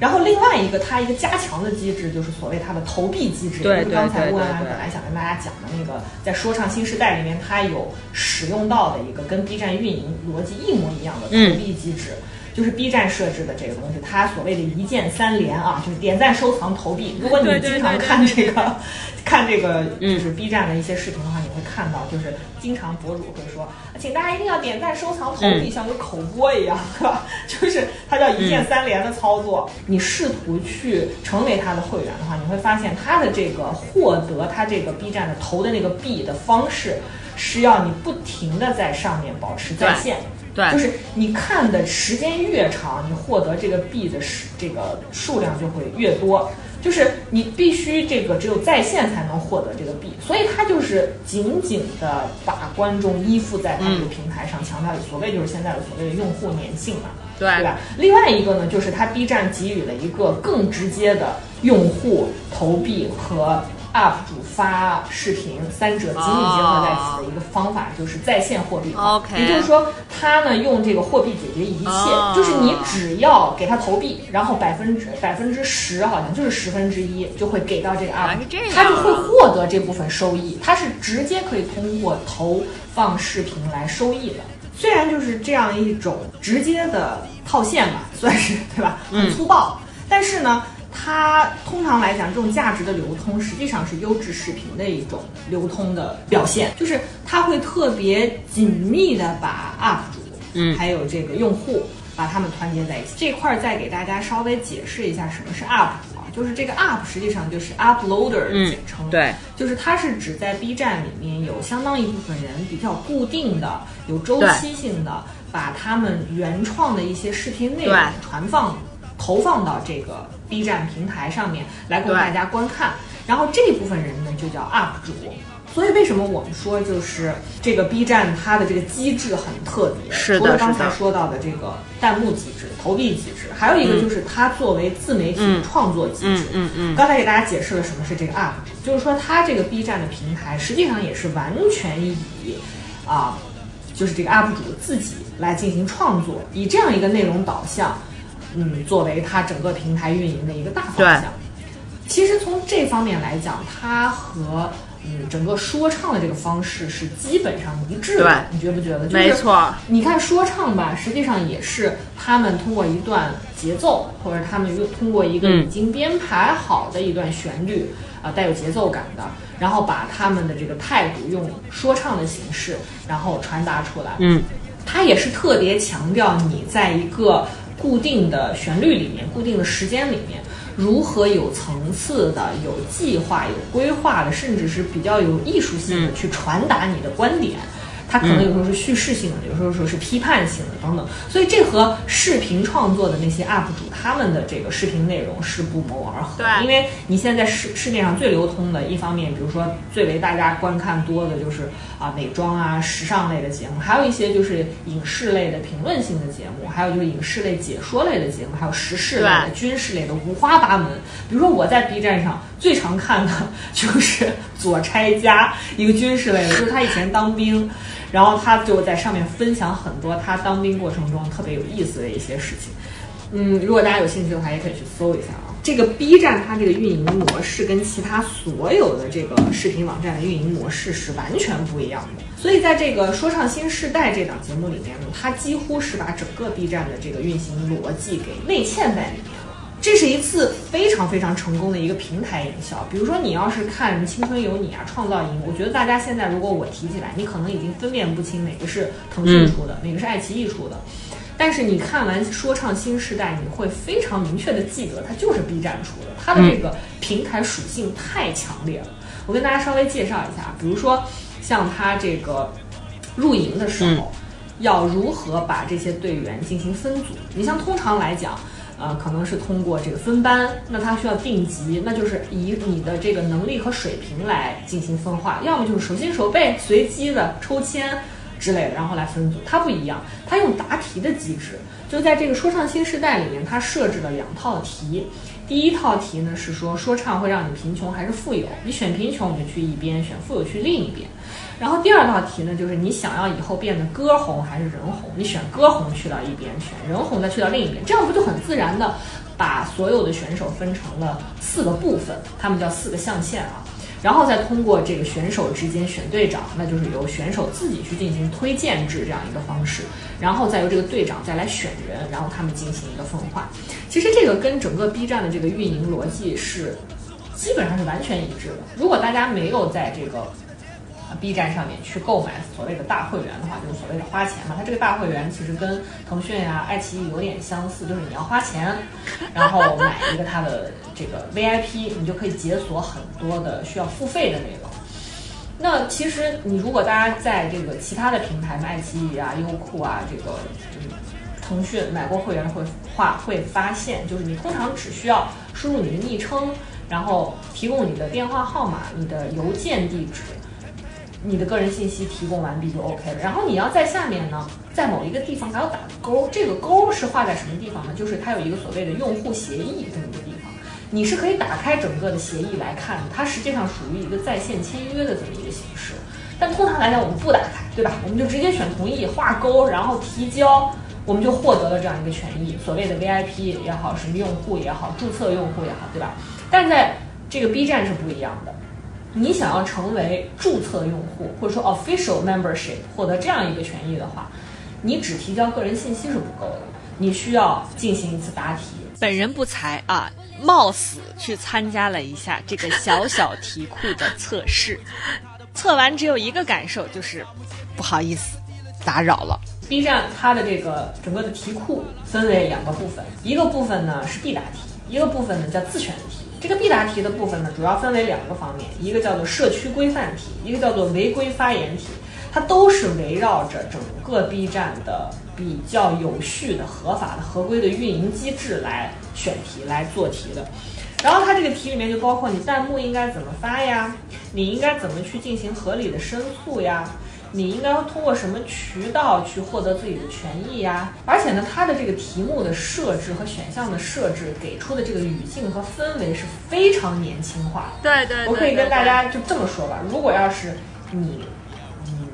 然后另外一个，它一个加强的机制，就是所谓它的投币机制。对对对。刚才温安本来想跟大家讲的那个，在说唱新时代里面，它有使用到的一个跟 B 站运营逻辑一模一样的投币机制。就是 B 站设置的这个东西，它所谓的一键三连啊，就是点赞、收藏、投币。如果你经常 看这个，看这个就是 B 站的一些视频的话，你会看到，就是经常博主会说，请大家一定要点赞、收藏、投币，像个口播一样？就是它叫一键三连的操作。你试图去成为他的会员的话，你会发现他的这个获得他这个 B 站的投的那个币的方式，是要你不停的在上面保持在线。对，就是你看的时间越长，你获得这个币的数这个数量就会越多。就是你必须这个只有在线才能获得这个币，所以它就是紧紧的把观众依附在它这个平台上，强调所谓就是现在的所谓的用户粘性嘛，对对吧？另外一个呢，就是它 B 站给予了一个更直接的用户投币和。UP 主发视频，三者紧密结合在一起的一个方法就是在线货币。OK，也就是说，他呢用这个货币解决一切，就是你只要给他投币，然后百分之百分之十，好像就是十分之一就会给到这个 UP 主，他就会获得这部分收益。他是直接可以通过投放视频来收益的。虽然就是这样一种直接的套现吧，算是对吧？很粗暴，但是呢。它通常来讲，这种价值的流通实际上是优质视频的一种流通的表现，就是它会特别紧密的把 UP 主，嗯，还有这个用户，把他们团结在一起。这块儿再给大家稍微解释一下什么是 UP 主啊，就是这个 UP 实际上就是 Uploader 的简称，对，就是它是指在 B 站里面有相当一部分人比较固定的、有周期性的，把他们原创的一些视频内容传放。投放到这个 B 站平台上面来供大家观看，然后这部分人呢就叫 UP 主。所以为什么我们说就是这个 B 站它的这个机制很特别？是的，除了刚才说到的这个弹幕机制、投币机制，还有一个就是它作为自媒体的创作机制。嗯嗯。刚才给大家解释了什么是这个 UP 主，就是说它这个 B 站的平台实际上也是完全以啊，就是这个 UP 主自己来进行创作，以这样一个内容导向。嗯，作为它整个平台运营的一个大方向，其实从这方面来讲，它和嗯整个说唱的这个方式是基本上一致的。你觉不觉得？没错。你看说唱吧，实际上也是他们通过一段节奏，或者他们又通过一个已经编排好的一段旋律啊，带有节奏感的，然后把他们的这个态度用说唱的形式，然后传达出来。嗯，他也是特别强调你在一个。固定的旋律里面，固定的时间里面，如何有层次的、有计划、有规划的，甚至是比较有艺术性的去传达你的观点。它可能有时候是叙事性的，有时候说是批判性的等等，所以这和视频创作的那些 UP 主他们的这个视频内容是不谋而合。对，因为你现在市市面上最流通的一方面，比如说最为大家观看多的就是啊美妆啊时尚类的节目，还有一些就是影视类的评论性的节目，还有就是影视类解说类的节目，还有时事类的、军事类的，五花八门。比如说我在 B 站上最常看的 就是左拆家，一个军事类的，就是他以前当兵。然后他就在上面分享很多他当兵过程中特别有意思的一些事情。嗯，如果大家有兴趣的话，也可以去搜一下啊。这个 B 站它这个运营模式跟其他所有的这个视频网站的运营模式是完全不一样的。所以在这个说唱新时代这档节目里面呢，它几乎是把整个 B 站的这个运行逻辑给内嵌在里面了。这是一次非常非常成功的一个平台营销。比如说，你要是看《青春有你》啊，《创造营》，我觉得大家现在如果我提起来，你可能已经分辨不清哪个是腾讯出的，哪个是爱奇艺出的。但是你看完《说唱新时代》，你会非常明确的记得，它就是 B 站出的。它的这个平台属性太强烈了。我跟大家稍微介绍一下，比如说像它这个入营的时候。要如何把这些队员进行分组。你像通常来讲。呃，可能是通过这个分班，那他需要定级，那就是以你的这个能力和水平来进行分化，要么就是手心手背随机的抽签之类的，然后来分组。它不一样，它用答题的机制，就在这个说唱新时代里面，它设置了两套题。第一套题呢是说说唱会让你贫穷还是富有，你选贫穷你就去一边，选富有去另一边。然后第二道题呢，就是你想要以后变得歌红还是人红？你选歌红去到一边，选人红再去到另一边，这样不就很自然的把所有的选手分成了四个部分，他们叫四个象限啊。然后再通过这个选手之间选队长，那就是由选手自己去进行推荐制这样一个方式，然后再由这个队长再来选人，然后他们进行一个分化。其实这个跟整个 B 站的这个运营逻辑是基本上是完全一致的。如果大家没有在这个 B 站上面去购买所谓的大会员的话，就是所谓的花钱嘛。它这个大会员其实跟腾讯呀、爱奇艺有点相似，就是你要花钱，然后买一个它的这个 VIP，你就可以解锁很多的需要付费的内容。那其实你如果大家在这个其他的平台，爱奇艺啊、优酷啊，这个就是腾讯买过会员会话会发现，就是你通常只需要输入你的昵称，然后提供你的电话号码、你的邮件地址。你的个人信息提供完毕就 OK 了，然后你要在下面呢，在某一个地方还要打个勾，这个勾是画在什么地方呢？就是它有一个所谓的用户协议这么一个地方，你是可以打开整个的协议来看的，它实际上属于一个在线签约的这么一个形式。但通常来讲，我们不打开，对吧？我们就直接选同意，画勾，然后提交，我们就获得了这样一个权益，所谓的 VIP 也好，什么用户也好，注册用户也好，对吧？但在这个 B 站是不一样的。你想要成为注册用户，或者说 official membership，获得这样一个权益的话，你只提交个人信息是不够的，你需要进行一次答题。本人不才啊，冒死去参加了一下这个小小题库的测试，测完只有一个感受，就是不好意思，打扰了。B 站它的这个整个的题库分为两个部分，一个部分呢是必答题，一个部分呢叫自选题。这个必答题的部分呢，主要分为两个方面，一个叫做社区规范题，一个叫做违规发言题，它都是围绕着整个 B 站的比较有序的、合法的、合规的运营机制来选题、来做题的。然后它这个题里面就包括你弹幕应该怎么发呀，你应该怎么去进行合理的申诉呀。你应该通过什么渠道去获得自己的权益呀？而且呢，它的这个题目的设置和选项的设置给出的这个语境和氛围是非常年轻化。对对，我可以跟大家就这么说吧，如果要是你嗯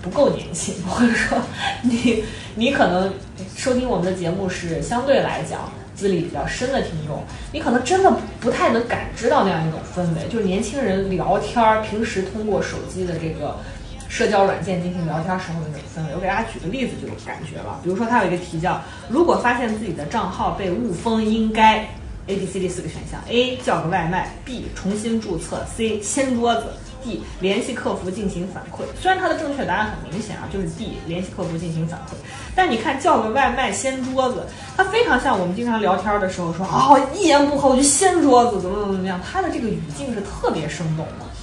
不够年轻，或者说你你可能收听我们的节目是相对来讲资历比较深的听众，你可能真的不太能感知到那样一种氛围，就是年轻人聊天儿，平时通过手机的这个。社交软件进行聊天时候的那种氛围，我给大家举个例子就有感觉了。比如说，它有一个题叫“如果发现自己的账号被误封，应该 A、B、C、D 四个选项：A 叫个外卖，B 重新注册，C 掀桌子，D 联系客服进行反馈。虽然它的正确答案很明显啊，就是 D 联系客服进行反馈。但你看叫个外卖掀桌子，它非常像我们经常聊天的时候说啊，我一言不合我就掀桌子，怎么怎么怎么样。它的这个语境是特别生动的。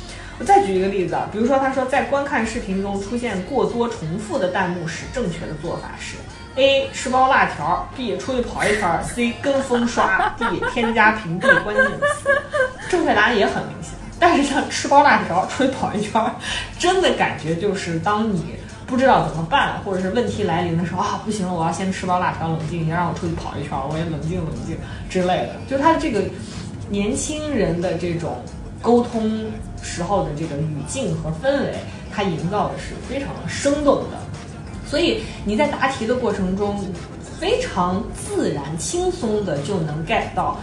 再举一个例子啊，比如说他说在观看视频中出现过多重复的弹幕时，正确的做法是：A 吃包辣条，B 出去跑一圈，C 跟风刷，D 添加屏蔽关键词。正确答案也很明显，但是像吃包辣条、出去跑一圈，真的感觉就是当你不知道怎么办，或者是问题来临的时候啊，不行了，我要先吃包辣条冷静一下，让我出去跑一圈，我也冷静冷静之类的。就是他的这个年轻人的这种。沟通时候的这个语境和氛围，它营造的是非常生动的，所以你在答题的过程中，非常自然、轻松的就能 get 到，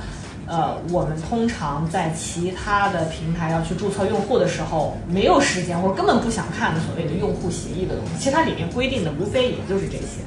呃，我们通常在其他的平台要去注册用户的时候，没有时间或根本不想看的所谓的用户协议的东西。其实它里面规定的无非也就是这些。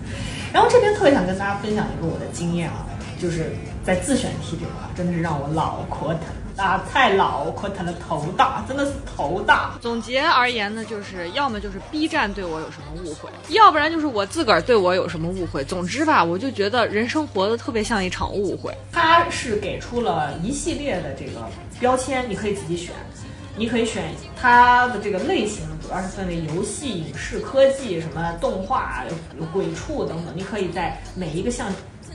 然后这边特别想跟大家分享一个我的经验啊，就是在自选题这块，真的是让我脑壳疼。啊，太老，可疼的头大，真的是头大。总结而言呢，就是要么就是 B 站对我有什么误会，要不然就是我自个儿对我有什么误会。总之吧，我就觉得人生活的特别像一场误会。他是给出了一系列的这个标签，你可以自己选，你可以选它的这个类型，主要是分为游戏、影视、科技、什么动画、鬼畜等等，你可以在每一个项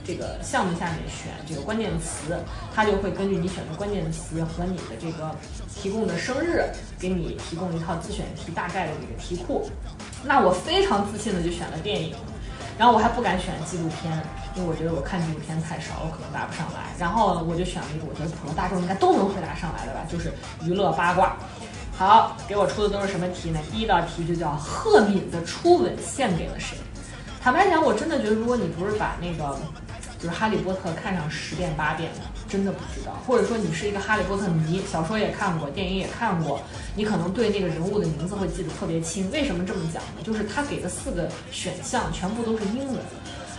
这个项目下面选这个关键词，它就会根据你选的关键词和你的这个提供的生日，给你提供一套自选题大概的这个题库。那我非常自信的就选了电影，然后我还不敢选纪录片，因为我觉得我看纪录片太少，我可能答不上来。然后我就选了一个我觉得普罗大众应该都能回答上来的吧，就是娱乐八卦。好，给我出的都是什么题呢？第一道题就叫赫敏的初吻献给了谁？坦白讲，我真的觉得，如果你不是把那个就是《哈利波特》看上十遍八遍的，真的不知道。或者说你是一个哈利波特迷，小说也看过，电影也看过，你可能对那个人物的名字会记得特别清。为什么这么讲呢？就是他给的四个选项全部都是英文，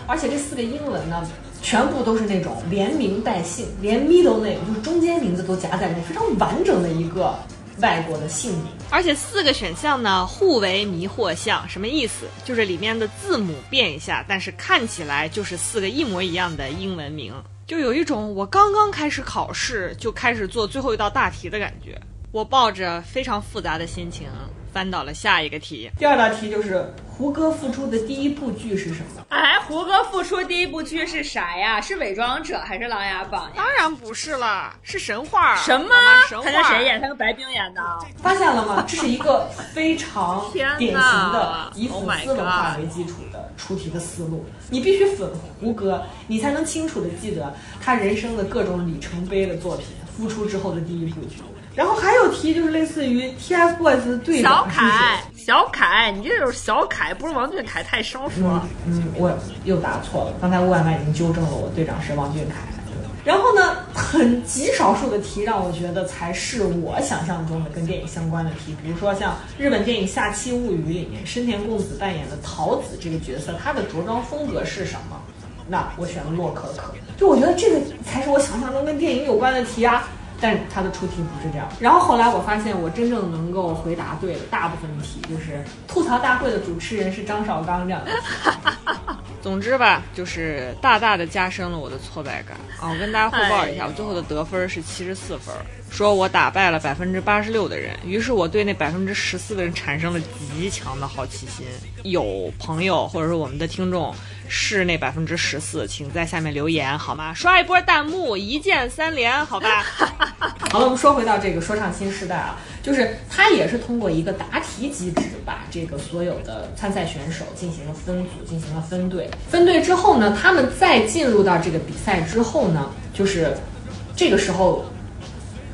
而且这四个英文呢，全部都是那种连名带姓，连 middle name 就是中间名字都夹在那，非常完整的一个外国的姓名。而且四个选项呢互为迷惑项，什么意思？就是里面的字母变一下，但是看起来就是四个一模一样的英文名，就有一种我刚刚开始考试就开始做最后一道大题的感觉。我抱着非常复杂的心情翻到了下一个题。第二道题就是胡歌复出的第一部剧是什么？哎，胡歌复出第一部剧是啥呀？是《伪装者》还是《琅琊榜》呀？当然不是了，是神话。什么神？话。他跟谁演？他跟白冰演的。发现了吗？这是一个非常 典型的以粉 Oh 丝文化为基础的出题的思路。你必须粉胡歌，你才能清楚的记得他人生的各种里程碑的作品，复出之后的第一部剧。然后还有题就是类似于 TFBOYS 的队小长是谁？凯，小凯，你这就是小凯，不是王俊凯，太生疏了。嗯，我又答错了。刚才吴婉曼已经纠正了我，队长是王俊凯。然后呢，很极少数的题让我觉得才是我想象中的跟电影相关的题，比如说像日本电影《下期物语》里面深田恭子扮演的桃子这个角色，她的着装风格是什么？那我选了洛可可，就我觉得这个才是我想象中跟电影有关的题啊。但是它的出题不是这样。然后后来我发现，我真正能够回答对的大部分题，就是吐槽大会的主持人是张绍刚这样的。总之吧，就是大大的加深了我的挫败感啊！我跟大家汇报一下，我最后的得分是七十四分，说我打败了百分之八十六的人，于是我对那百分之十四的人产生了极强的好奇心。有朋友或者说我们的听众是那百分之十四，请在下面留言好吗？刷一波弹幕，一键三连，好吧？好了，我们说回到这个说唱新时代啊，就是他也是通过一个答题机制，把这个所有的参赛选手进行了分组，进行了分队。分队之后呢，他们再进入到这个比赛之后呢，就是这个时候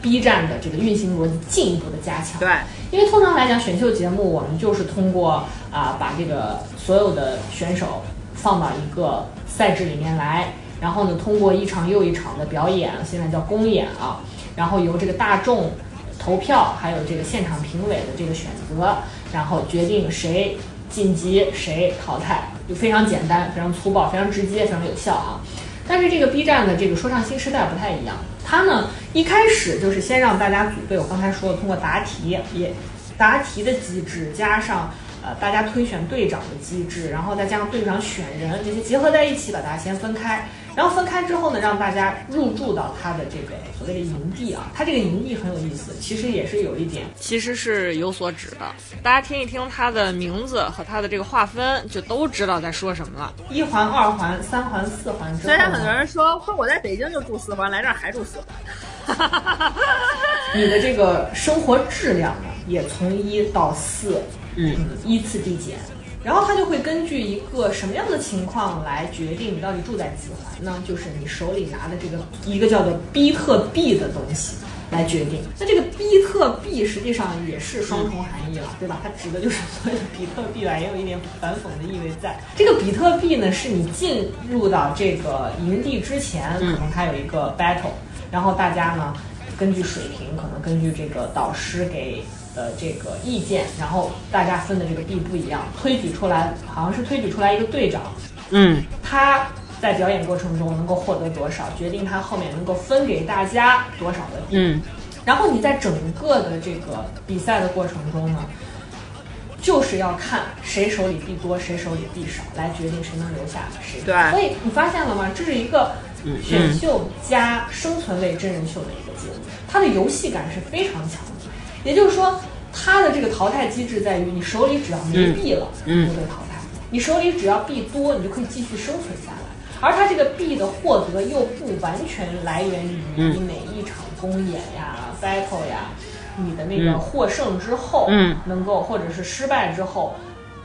，B 站的这个运行逻辑进一步的加强。对，因为通常来讲，选秀节目我们就是通过啊、把这个所有的选手放到一个赛制里面来，然后呢，通过一场又一场的表演，现在叫公演啊，然后由这个大众投票，还有这个现场评委的这个选择，然后决定谁晋级，谁淘汰，就非常简单，非常粗暴，非常直接，非常有效啊。但是这个 B 站的这个说唱新时代不太一样，它呢一开始就是先让大家组队，我刚才说的通过答题也答题的机制，加上呃大家推选队长的机制，然后再加上队长选人这些结合在一起，把大家先分开，然后分开之后呢，让大家入住到他的这个所谓的营地啊，他这个营地很有意思，其实也是有一点其实是有所指的，大家听一听它的名字和它的这个划分，就都知道在说什么了。一环、二环、三环、四环之后虽然很多，人说说我在北京就住四环，来这儿还住四环。你的这个生活质量呢，也从一到四，嗯，依次递减。然后他就会根据一个什么样的情况来决定你到底住在几环呢？就是你手里拿的这个一个叫做比特币的东西来决定。那这个比特币实际上也是双重含义了，对吧？它指的就是所谓的比特币吧，也有一点反讽的意味在。这个比特币呢，是你进入到这个营地之前，可能它有一个 battle，然后大家呢根据水平，可能根据这个导师给的这个意见，然后大家分的这个币不一样，推举出来好像是推举出来一个队长，嗯，他在表演过程中能够获得多少，决定他后面能够分给大家多少的币。嗯，然后你在整个的这个比赛的过程中呢，就是要看谁手里币多，谁手里币少，来决定谁能留下谁。对所以你发现了吗？这是一个选秀加生存类真人秀的一个节目，它的游戏感是非常强的。也就是说，它的这个淘汰机制在于，你手里只要没币了，嗯就被淘汰；你手里只要币多，你就可以继续生存下来。而它这个币的获得又不完全来源于你每一场公演呀、battle 呀，你的那个嗯获胜之后，嗯能够或者是失败之后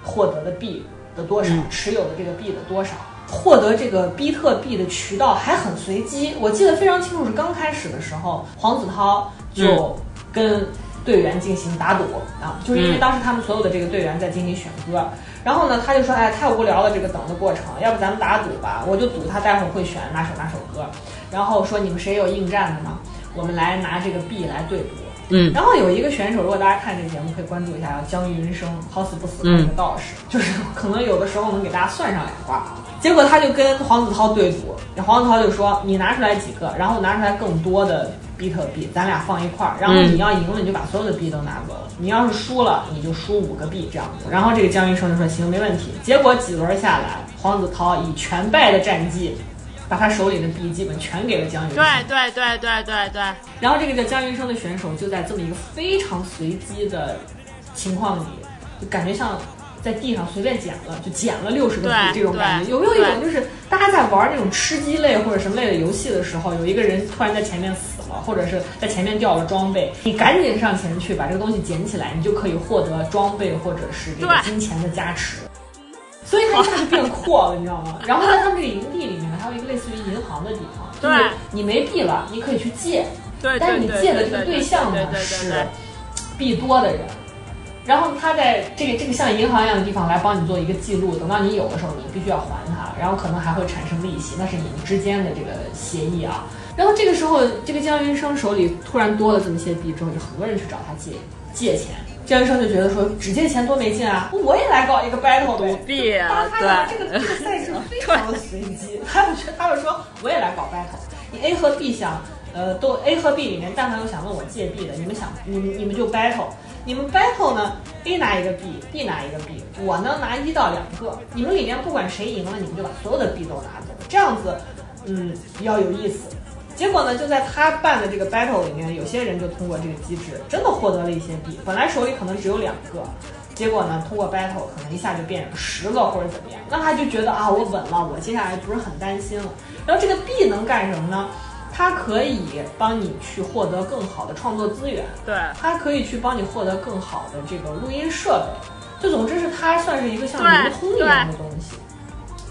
获得的币的多少，嗯持有的这个币的多少。获得这个比特币的渠道还很随机，我记得非常清楚，是刚开始的时候，黄子韬就跟队员进行打赌啊，就是因为嗯当时他们所有的这个队员在进行选歌，然后呢，他就说，哎，太无聊了，这个等的过程，要不咱们打赌吧？我就赌他待会儿会选哪首哪首歌，然后说你们谁有应战的呢？我们来拿这个币来对赌。嗯然后有一个选手，如果大家看这个节目，可以关注一下，叫江云生，好死不死的那个道士，就是可能有的时候能给大家算上两卦。结果他就跟黄子韬对赌，黄子韬就说：“你拿出来几个，然后拿出来更多的比特币，咱俩放一块儿。然后你要赢了，你就把所有的币都拿走；你要是输了，你就输五个币这样子。”然后这个姜云升就说：“行，没问题。”结果几轮下来，黄子韬以全败的战绩，把他手里的币基本全给了姜云升。对对对对对对，然后这个叫姜云升的选手就在这么一个非常随机的情况里，就感觉像在地上随便捡了，就捡了六十个币这种感觉。有没有一种就是大家在玩那种吃鸡类或者什么类的游戏的时候，有一个人突然在前面死了，或者是在前面掉了装备，你赶紧上前去把这个东西捡起来，你就可以获得装备或者是这个金钱的加持。所以他一下就变 阔了，你知道吗？然后在他们这个营地里面呢，还有一个类似于银行的地方，就是你没币了，你可以去借，对但是你借的这个对象呢是币多的人，然后他在这个这个像银行一样的地方来帮你做一个记录，等到你有的时候，你必须要还他，然后可能还会产生利息，那是你们之间的这个协议啊。然后这个时候，这个姜云升手里突然多了这么些币之后，就很多人去找他借借钱。姜云升就觉得说，只借钱多没劲啊，我也来搞一个 battle 呗。币啊当他的对这个这个赛制非常的随机，他就觉他就说我也来搞 battle，你 A 和 B 想，呃，都 A 和 B 里面，但凡有想问我借币的，你们想，你们你们就 battle，你们 battle 呢，A 拿一个币，B 拿一个币，我呢拿一到两个，你们里面不管谁赢了，你们就把所有的币都拿走，这样子，嗯，比较有意思。结果呢，就在他办的这个 battle 里面，有些人就通过这个机制，真的获得了一些币。本来手里可能只有两个，结果呢，通过 battle 可能一下就变成十个或者怎么样，那他就觉得啊，我稳了，我接下来不是很担心了。然后这个币能干什么呢？它可以帮你去获得更好的创作资源，对它可以去帮你获得更好的这个录音设备。就总之是它算是一个像对流通一样的东西。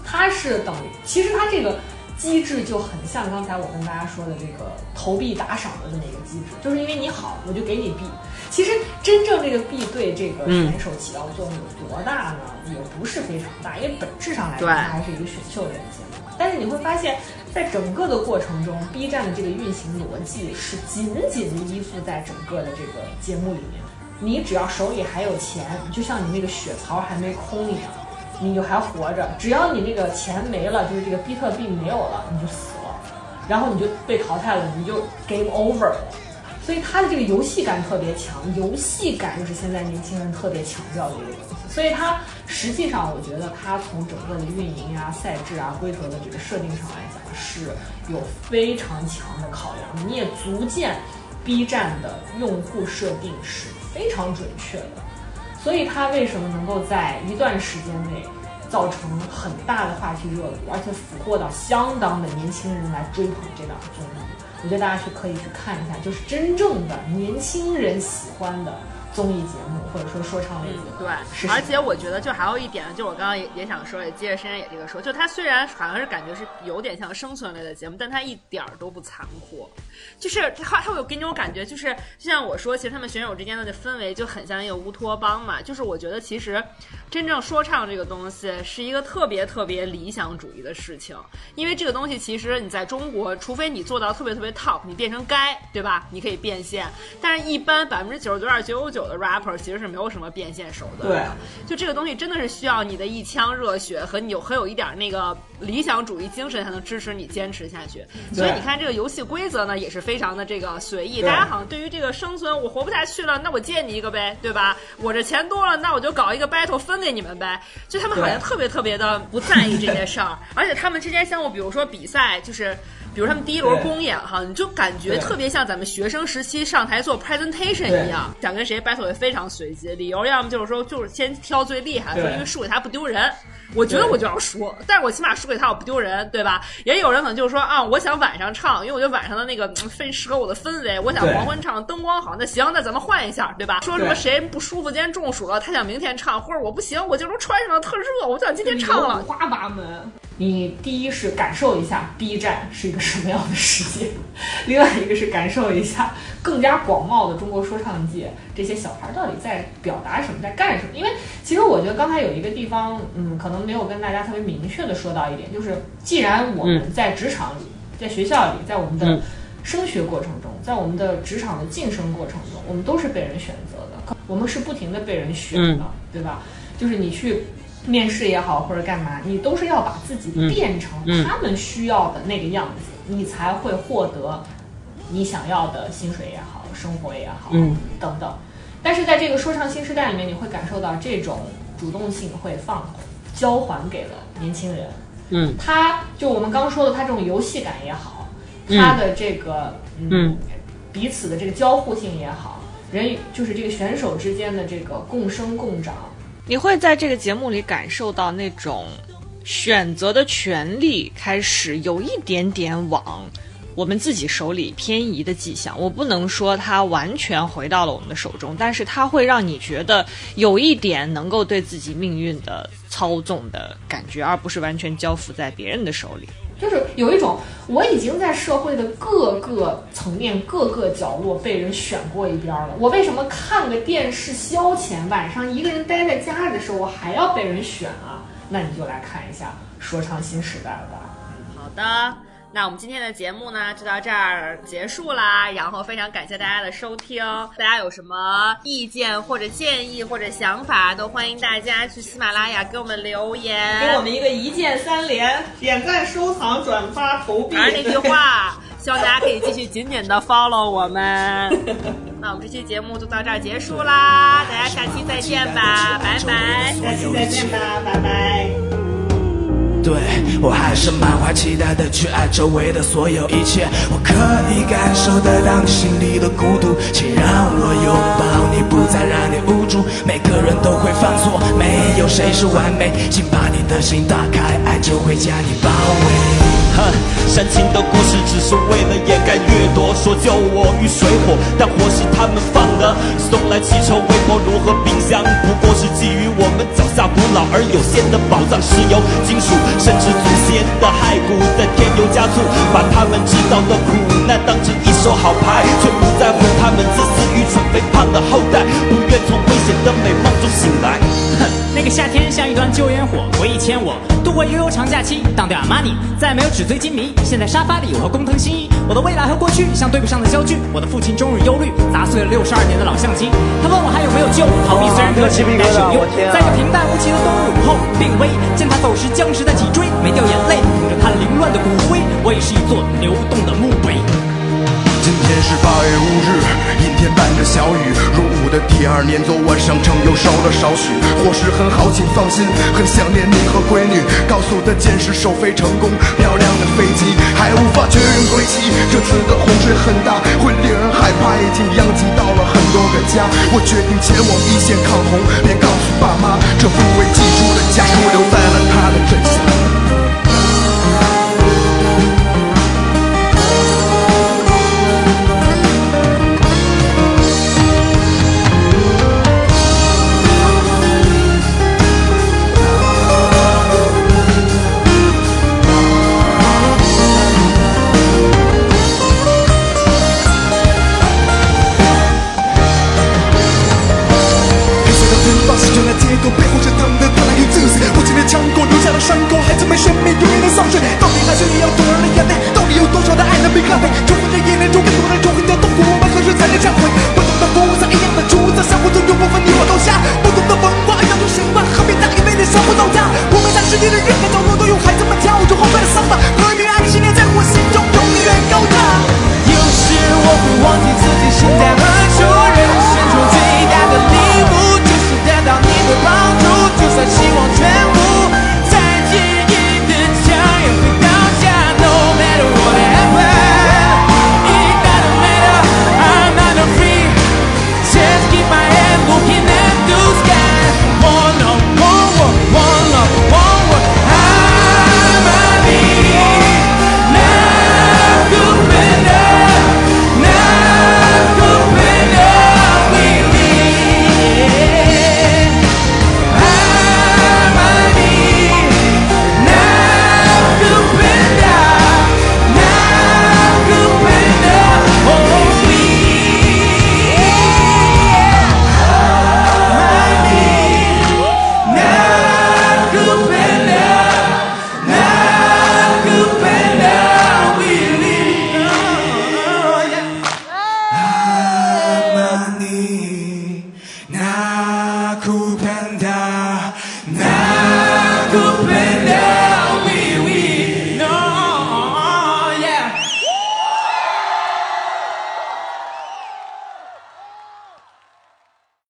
它是等于，其实它这个机制就很像刚才我跟大家说的这个投币打赏的这么一个机制，就是因为你好，我就给你币。其实真正这个币对这个选手起到作用有多大呢？也不是非常大，因为本质上来说，它还是一个选秀类的节目。但是你会发现，在整个的过程中，B 站的这个运行逻辑是紧紧的依附在整个的这个节目里面。你只要手里还有钱，就像你那个血槽还没空一样，你就还活着。只要你那个钱没了，就是这个比特币没有了，你就死了，然后你就被淘汰了，你就 game over 了。所以它的这个游戏感特别强，游戏感就是现在年轻人特别强调的一个东西。所以它实际上，我觉得它从整个的运营呀、赛制啊、规则的这个设定上来讲，是有非常强的考量。你也足见 B 站的用户设定是非常准确的。所以它为什么能够在一段时间内造成很大的话题热度，而且俘获到相当的年轻人来追捧这档综艺？我觉得大家去可以去看一下，就是真正的年轻人喜欢的综艺节目，或者说说唱类节目。对。是，而且我觉得就还有一点，就我刚刚也也想说，也接着深深也这个说，就它虽然好像是感觉是有点像生存类的节目，但它一点儿都不残酷，就是它它会有给你种感觉，就是就像我说，其实他们选手之间的氛围就很像一个乌托邦嘛，就是我觉得其实真正说唱这个东西是一个特别特别理想主义的事情，因为这个东西其实你在中国，除非你做到特别特别 top，你变成该，对吧？你可以变现，但是一般百分之九十九点九九九的 rapper 其实是没有什么变现手段的。就这个东西真的是需要你的一腔热血和你有很有一点那个理想主义精神才能支持你坚持下去。所以你看这个游戏规则呢也是非常的这个随意，大家好像对于这个生存我活不下去了，那我借你一个呗，对吧？我这钱多了，那我就搞一个 battle 分给你们呗。就他们好像特别特别的不在意这些事儿，而且他们之间相互，比如说比赛就是。比比如他们第一轮公演哈，你就感觉特别像咱们学生时期上台做 presentation 一样，想跟谁 battle 也非常随机，理由要么就是说就是先挑最厉害的，因为输给他不丢人。我觉得我就要输，但是我起码输给他我不丢人，对吧？也有人可能就是说啊，我想晚上唱，因为我觉得晚上的那个嗯非适合我的氛围，我想黄昏唱灯光好，那行，那咱们换一下，对吧？说什么谁不舒服，今天中暑了，他想明天唱，或者我不行，我今儿都穿上了特热，我就想今天唱了五。花八门。你第一是感受一下 B 站是一个什么样的世界，另外一个是感受一下更加广袤的中国说唱界这些小孩到底在表达什么，在干什么。因为其实我觉得刚才有一个地方，嗯，可能没有跟大家特别明确的说到一点，就是既然我们在职场里、在学校里、在我们的嗯。升学过程中，在我们的职场的晋升过程中，我们都是被人选择的，我们是不停的被人选的，对吧？就是你去面试也好，或者干嘛，你都是要把自己嗯。变成嗯他们需要的那个样子，你才会获得你想要的薪水也好，生活也好，嗯。等等。但是在这个说唱新时代里面，你会感受到这种主动性会放交还给了年轻人。嗯他就我们刚说的，他这种游戏感也好，嗯他的这个嗯彼此的这个交互性也好，人与就是这个选手之间的这个共生共长，你会在这个节目里感受到那种选择的权利开始有一点点往我们自己手里偏移的迹象。我不能说它完全回到了我们的手中，但是它会让你觉得有一点能够对自己命运的操纵的感觉，而不是完全交付在别人的手里。就是有一种我已经在社会的各个层面、各个角落被人选过一边了。我为什么看个电视消遣，晚上一个人待在家里的时候，我还要被人选啊？那你就来看一下《说唱新时代》吧。好的，那我们今天的节目呢就到这儿结束啦。然后非常感谢大家的收听，大家有什么意见或者建议或者想法，都欢迎大家去喜马拉雅给我们留言。给我们一个一键三连，点赞、收藏、转发、投币。还是那句话，希望大家可以继续紧紧的 follow 我们。那我们这期节目就到这儿结束啦，大家下期再见吧，拜拜。下期再见吧，拜拜。对我还是满怀期待的去爱周围的所有一切，我可以感受得到你心里的孤独，请让我拥抱你，不再让你无助。每个人都会犯错，没有谁是完美，请把你的心打开，爱就会将你包围。煽情的故事只是为了掩盖掠夺，说救我于水火，但火是他们放的。送来汽车、微波炉和冰箱，不过是基于我们脚下古老而有限的宝藏，石油、金属，甚至祖先的骸骨在添油加醋，把他们制造的苦难当成一手好牌，却不在乎他们自私、愚蠢、肥胖的后代，不愿从危险的美梦中醒来。哼，那个夏天像一团旧烟火，回忆牵我度过悠悠长假期，当掉阿玛尼，再没有纸醉金迷。现在沙发里我和工藤新一，我的未来和过去像对不上的焦距。我的父亲终日忧虑，砸碎了六十二年的老相机。他问我还有没有救？逃避虽然可耻，但是有用。在这平淡无奇的冬日午后，病危，见他走时僵直的脊椎，没掉眼泪，捧着他凌乱的骨灰。我也是一座流动的墓碑。今天是八月五日，阴天伴着小雨。入伍的第二年，昨晚上城又烧了少许。伙食很好，请放心，很想念你和闺女。高速的箭矢首飞成功，漂亮的飞机还无法确认归期。这次的洪水很大，会令人害怕，已经殃及到了很多个家。我决定前往一线抗洪，便告诉爸妈，这不为寄出的家书留在了他的枕下。